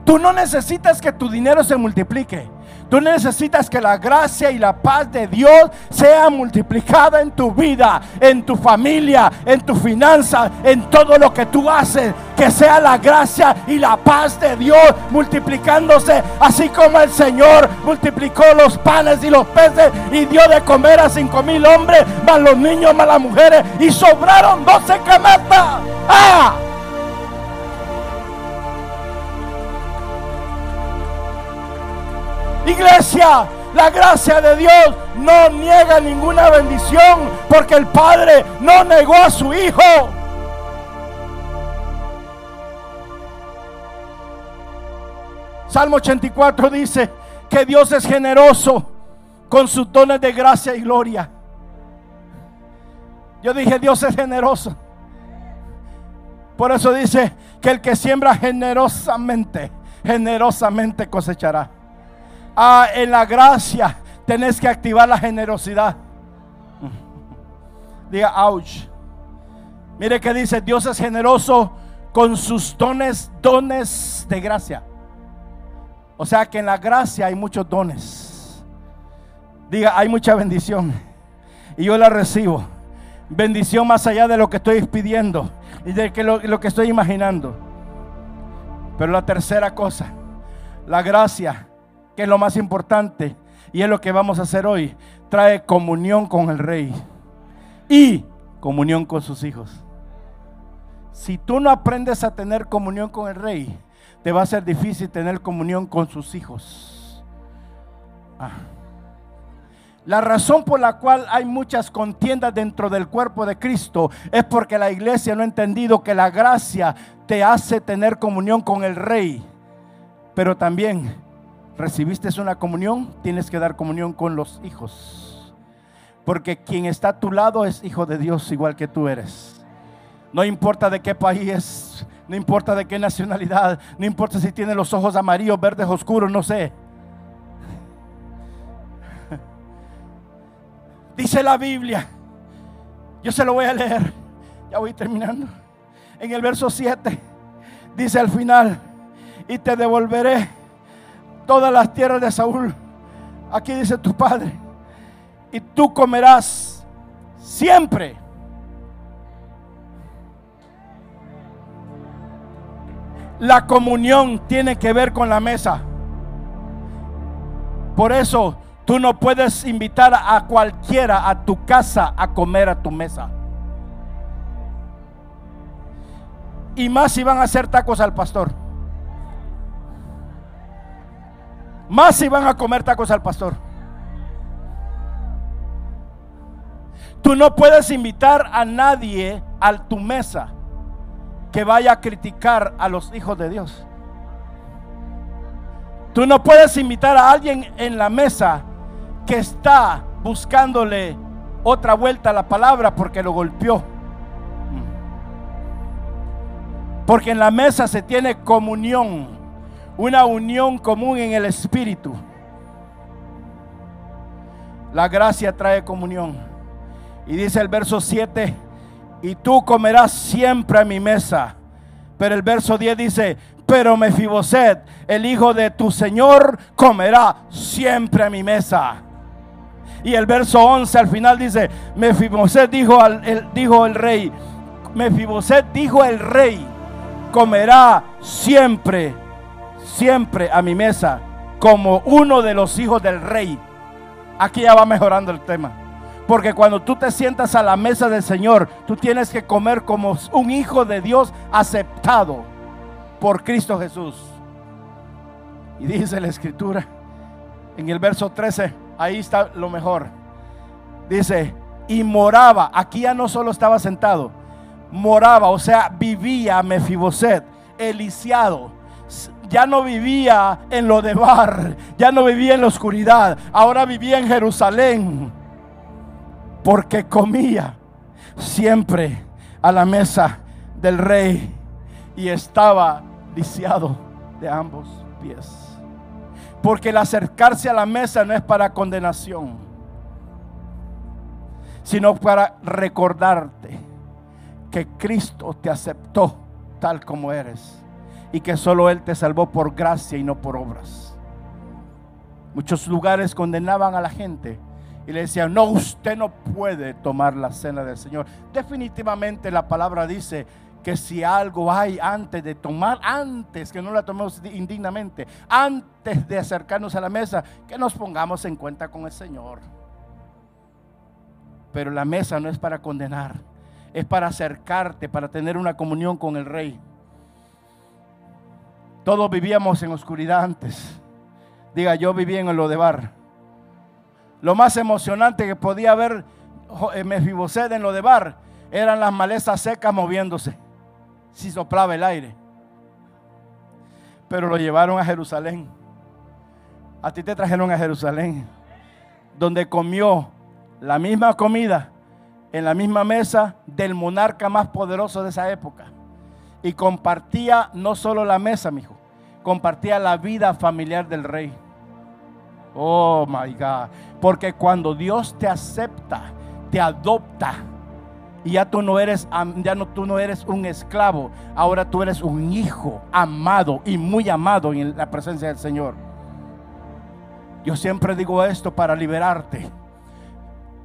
Tú no necesitas que tu dinero se multiplique. Tú necesitas que la gracia y la paz de Dios sea multiplicada en tu vida, en tu familia, en tu finanza, en todo lo que tú haces. Que sea la gracia y la paz de Dios multiplicándose, así como el Señor multiplicó los panes y los peces y dio de comer a cinco mil hombres, más los niños, más las mujeres, y sobraron doce cametas. ¡Ah! Iglesia, la gracia de Dios no niega ninguna bendición porque el Padre no negó a su Hijo. Salmo 84 dice que Dios es generoso con sus dones de gracia y gloria. Yo dije, Dios es generoso. Por eso dice que el que siembra generosamente, generosamente cosechará. Ah, en la gracia tenés que activar la generosidad. Diga, ouch. Mire que dice, Dios es generoso con sus dones, dones de gracia. O sea que en la gracia hay muchos dones. Diga, hay mucha bendición. Y yo la recibo. Bendición más allá de lo que estoy pidiendo y de lo, lo que estoy imaginando. Pero la tercera cosa, la gracia que es lo más importante y es lo que vamos a hacer hoy, trae comunión con el rey y comunión con sus hijos. Si tú no aprendes a tener comunión con el rey, te va a ser difícil tener comunión con sus hijos. Ah. La razón por la cual hay muchas contiendas dentro del cuerpo de Cristo es porque la iglesia no ha entendido que la gracia te hace tener comunión con el rey, pero también recibiste una comunión, tienes que dar comunión con los hijos. Porque quien está a tu lado es hijo de Dios igual que tú eres. No importa de qué país, no importa de qué nacionalidad, no importa si tiene los ojos amarillos, verdes, oscuros, no sé. Dice la Biblia, yo se lo voy a leer, ya voy terminando. En el verso 7 dice al final, y te devolveré todas las tierras de Saúl. Aquí dice tu padre. Y tú comerás siempre. La comunión tiene que ver con la mesa. Por eso tú no puedes invitar a cualquiera a tu casa a comer a tu mesa. Y más si van a hacer tacos al pastor. Más si van a comer tacos al pastor. Tú no puedes invitar a nadie a tu mesa que vaya a criticar a los hijos de Dios. Tú no puedes invitar a alguien en la mesa que está buscándole otra vuelta a la palabra porque lo golpeó. Porque en la mesa se tiene comunión, una unión común en el Espíritu. La gracia trae comunión. Y dice el verso 7, y tú comerás siempre a mi mesa. Pero el verso 10 dice, pero Mefiboset, el hijo de tu Señor, comerá siempre a mi mesa. Y el verso 11 al final dice, Mefiboset dijo, al, dijo el rey, Mefiboset dijo el rey, comerá siempre, siempre a mi mesa, como uno de los hijos del rey. Aquí ya va mejorando el tema. Porque cuando tú te sientas a la mesa del Señor, tú tienes que comer como un hijo de Dios aceptado por Cristo Jesús. Y dice la escritura en el verso 13, ahí está lo mejor. Dice, y moraba, aquí ya no solo estaba sentado, moraba, o sea, vivía Mefiboset, eliciado. Ya no vivía en lo de bar, ya no vivía en la oscuridad, ahora vivía en Jerusalén, porque comía siempre a la mesa del rey y estaba lisiado de ambos pies. Porque el acercarse a la mesa no es para condenación, sino para recordarte que Cristo te aceptó tal como eres y que solo Él te salvó por gracia y no por obras. Muchos lugares condenaban a la gente y le decían, no, usted no puede tomar la cena del Señor. Definitivamente la palabra dice que si algo hay antes de tomar, antes que no la tomemos indignamente, antes de acercarnos a la mesa, que nos pongamos en cuenta con el Señor. Pero la mesa no es para condenar, es para acercarte, para tener una comunión con el Rey. Todos vivíamos en oscuridad antes. Diga, yo vivía en lo de bar. Lo más emocionante que podía ver eh, Mefiboset en lo de bar eran las malezas secas moviéndose si soplaba el aire. Pero lo llevaron a Jerusalén. A ti te trajeron a Jerusalén, donde comió la misma comida en la misma mesa del monarca más poderoso de esa época. Y compartía no solo la mesa, mi hijo, compartía la vida familiar del rey. Oh my God. Porque cuando Dios te acepta, te adopta, y ya tú no eres ya no tú no eres un esclavo, ahora tú eres un hijo amado y muy amado en la presencia del Señor. Yo siempre digo esto para liberarte.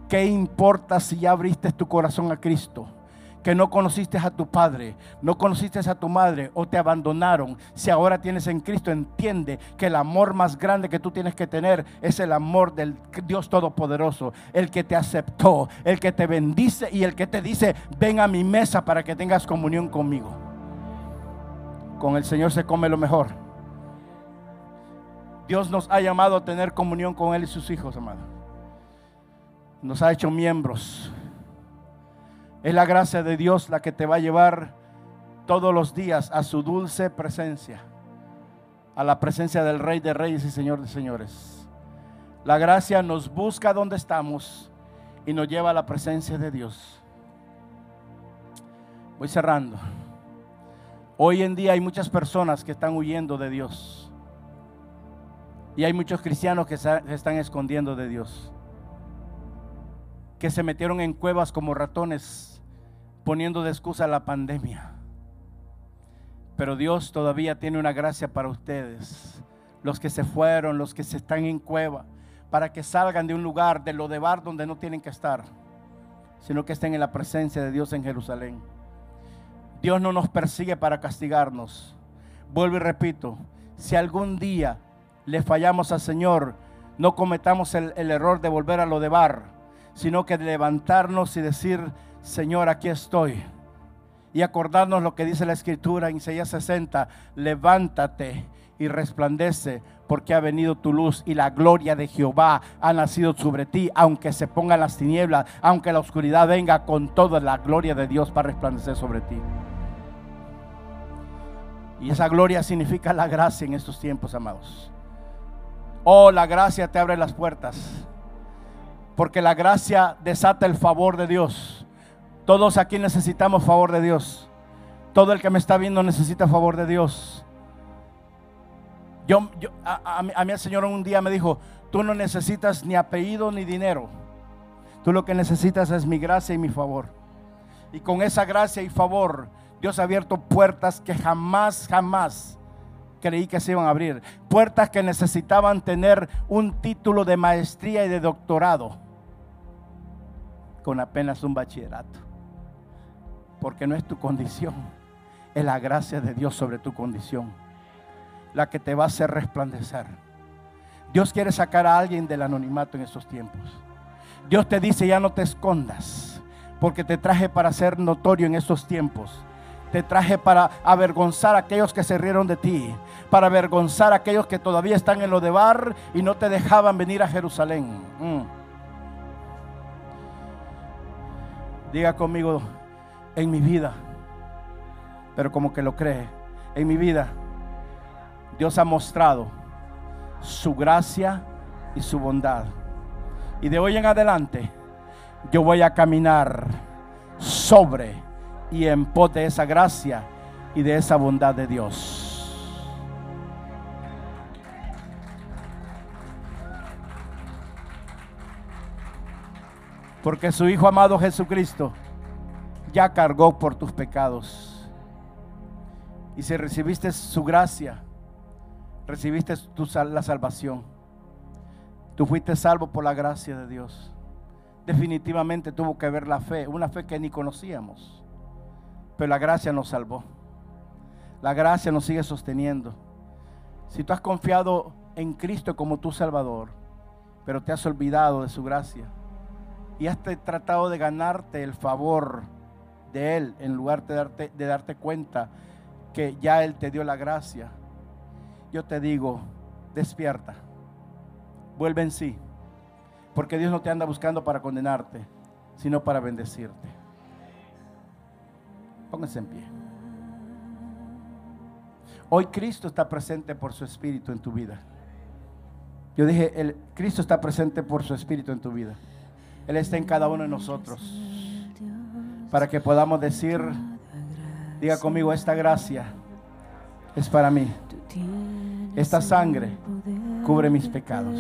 ¿Qué importa si ya abriste tu corazón a Cristo? Que no conociste a tu padre, no conociste a tu madre o te abandonaron, si ahora tienes en Cristo, entiende que el amor más grande que tú tienes que tener es el amor del Dios Todopoderoso, el que te aceptó, el que te bendice y el que te dice, ven a mi mesa para que tengas comunión conmigo. Con el Señor se come lo mejor. Dios nos ha llamado a tener comunión con Él y sus hijos, amado. Nos ha hecho miembros es la gracia de Dios la que te va a llevar todos los días a su dulce presencia, a la presencia del Rey de Reyes y Señor de Señores. La gracia nos busca donde estamos y nos lleva a la presencia de Dios. Voy cerrando. Hoy en día hay muchas personas que están huyendo de Dios. Y hay muchos cristianos que se están escondiendo de Dios. Que se metieron en cuevas como ratones poniendo de excusa la pandemia. Pero Dios todavía tiene una gracia para ustedes, los que se fueron, los que se están en cueva, para que salgan de un lugar, de lo de bar donde no tienen que estar, sino que estén en la presencia de Dios en Jerusalén. Dios no nos persigue para castigarnos. Vuelvo y repito, si algún día le fallamos al Señor, no cometamos el, el error de volver a lo de bar, sino que de levantarnos y decir, Señor, aquí estoy. Y acordarnos lo que dice la escritura en Isaías 60, levántate y resplandece porque ha venido tu luz y la gloria de Jehová ha nacido sobre ti, aunque se pongan las tinieblas, aunque la oscuridad venga, con toda la gloria de Dios para resplandecer sobre ti. Y esa gloria significa la gracia en estos tiempos, amados. Oh, la gracia te abre las puertas, porque la gracia desata el favor de Dios. Todos aquí necesitamos favor de Dios. Todo el que me está viendo necesita favor de Dios. Yo, a mí- a mí el Señor un día me dijo, tú no necesitas ni apellido ni dinero. Tú lo que necesitas es mi gracia y mi favor. Y con esa gracia y favor, Dios ha abierto puertas que jamás, jamás creí que se iban a abrir. Puertas que necesitaban tener un título de maestría y de doctorado con apenas un bachillerato. Porque no es tu condición, es la gracia de Dios sobre tu condición, la que te va a hacer resplandecer. Dios quiere sacar a alguien del anonimato en estos tiempos. Dios te dice, ya no te escondas, porque te traje para ser notorio en estos tiempos. Te traje para avergonzar a aquellos que se rieron de ti, para avergonzar a aquellos que todavía están en lo de bar y no te dejaban venir a Jerusalén. Mm. Diga conmigo, en mi vida, pero como que lo cree, en mi vida, Dios ha mostrado su gracia y su bondad. Y de hoy en adelante, yo voy a caminar sobre y en pos de esa gracia y de esa bondad de Dios. Porque su Hijo amado Jesucristo ya cargó por tus pecados. Y si recibiste su gracia, recibiste la salvación. Tú fuiste salvo por la gracia de Dios. Definitivamente tuvo que ver la fe, una fe que ni conocíamos. Pero la gracia nos salvó. La gracia nos sigue sosteniendo. Si tú has confiado en Cristo como tu Salvador, pero te has olvidado de su gracia y has tratado de ganarte el favor de Él en lugar de darte, de darte cuenta que ya Él te dio la gracia, yo te digo, despierta, vuelve en sí, porque Dios no te anda buscando para condenarte, sino para bendecirte. Pónganse en pie. Hoy Cristo está presente por su Espíritu en tu vida. Yo dije, el, Cristo está presente por su Espíritu en tu vida. Él está en cada uno de nosotros. Para que podamos decir, diga conmigo, esta gracia es para mí. Esta sangre cubre mis pecados.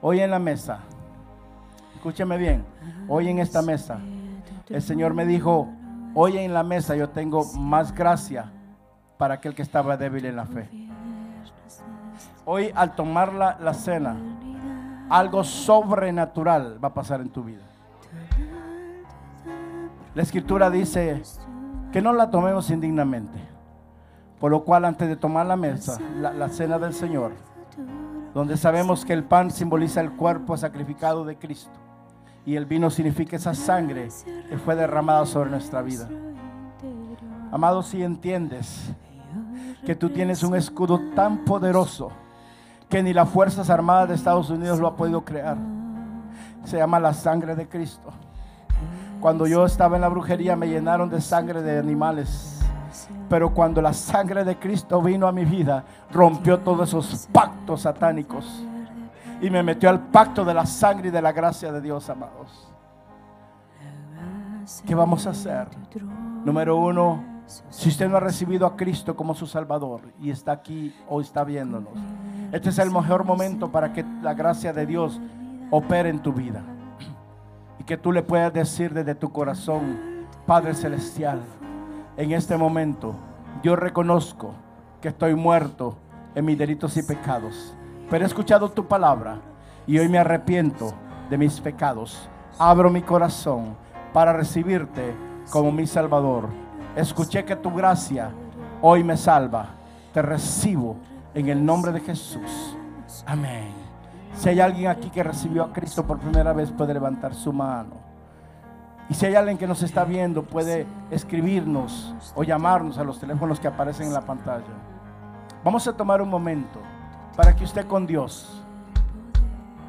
Hoy en la mesa, escúcheme bien, hoy en esta mesa, el Señor me dijo, hoy en la mesa yo tengo más gracia para aquel que estaba débil en la fe. Hoy al tomar la, la cena, algo sobrenatural va a pasar en tu vida. La escritura dice que no la tomemos indignamente. Por lo cual antes de tomar la mesa, la, cena del Señor, donde sabemos que el pan simboliza el cuerpo sacrificado de Cristo y el vino significa esa sangre que fue derramada sobre nuestra vida. Amado, si entiendes que tú tienes un escudo tan poderoso que ni las Fuerzas Armadas de Estados Unidos lo ha podido crear, se llama la sangre de Cristo. Cuando yo estaba en la brujería me llenaron de sangre de animales. Pero cuando la sangre de Cristo vino a mi vida, rompió todos esos pactos satánicos. Y me metió al pacto de la sangre y de la gracia de Dios, amados. ¿Qué vamos a hacer? Número uno, si usted no ha recibido a Cristo como su Salvador y está aquí o está viéndonos, este es el mejor momento para que la gracia de Dios opere en tu vida. Que tú le puedas decir desde tu corazón, Padre Celestial, en este momento yo reconozco que estoy muerto en mis delitos y pecados. Pero he escuchado tu palabra y hoy me arrepiento de mis pecados. Abro mi corazón para recibirte como mi Salvador. Escuché que tu gracia hoy me salva. Te recibo en el nombre de Jesús. Amén. Si hay alguien aquí que recibió a Cristo por primera vez, puede levantar su mano. Y si hay alguien que nos está viendo, puede escribirnos o llamarnos a los teléfonos que aparecen en la pantalla. Vamos a tomar un momento para que usted con Dios.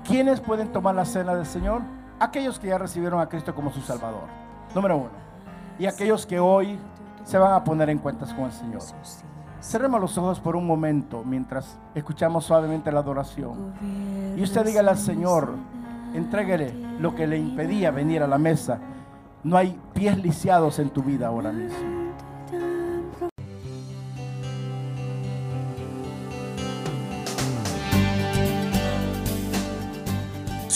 ¿Quiénes pueden tomar la cena del Señor? Aquellos que ya recibieron a Cristo como su Salvador. Número uno. Y aquellos que hoy se van a poner en cuentas con el Señor. Cerremos los ojos por un momento mientras escuchamos suavemente la adoración. Y usted dígale al Señor, entréguele lo que le impedía venir a la mesa. No hay pies lisiados en tu vida ahora mismo.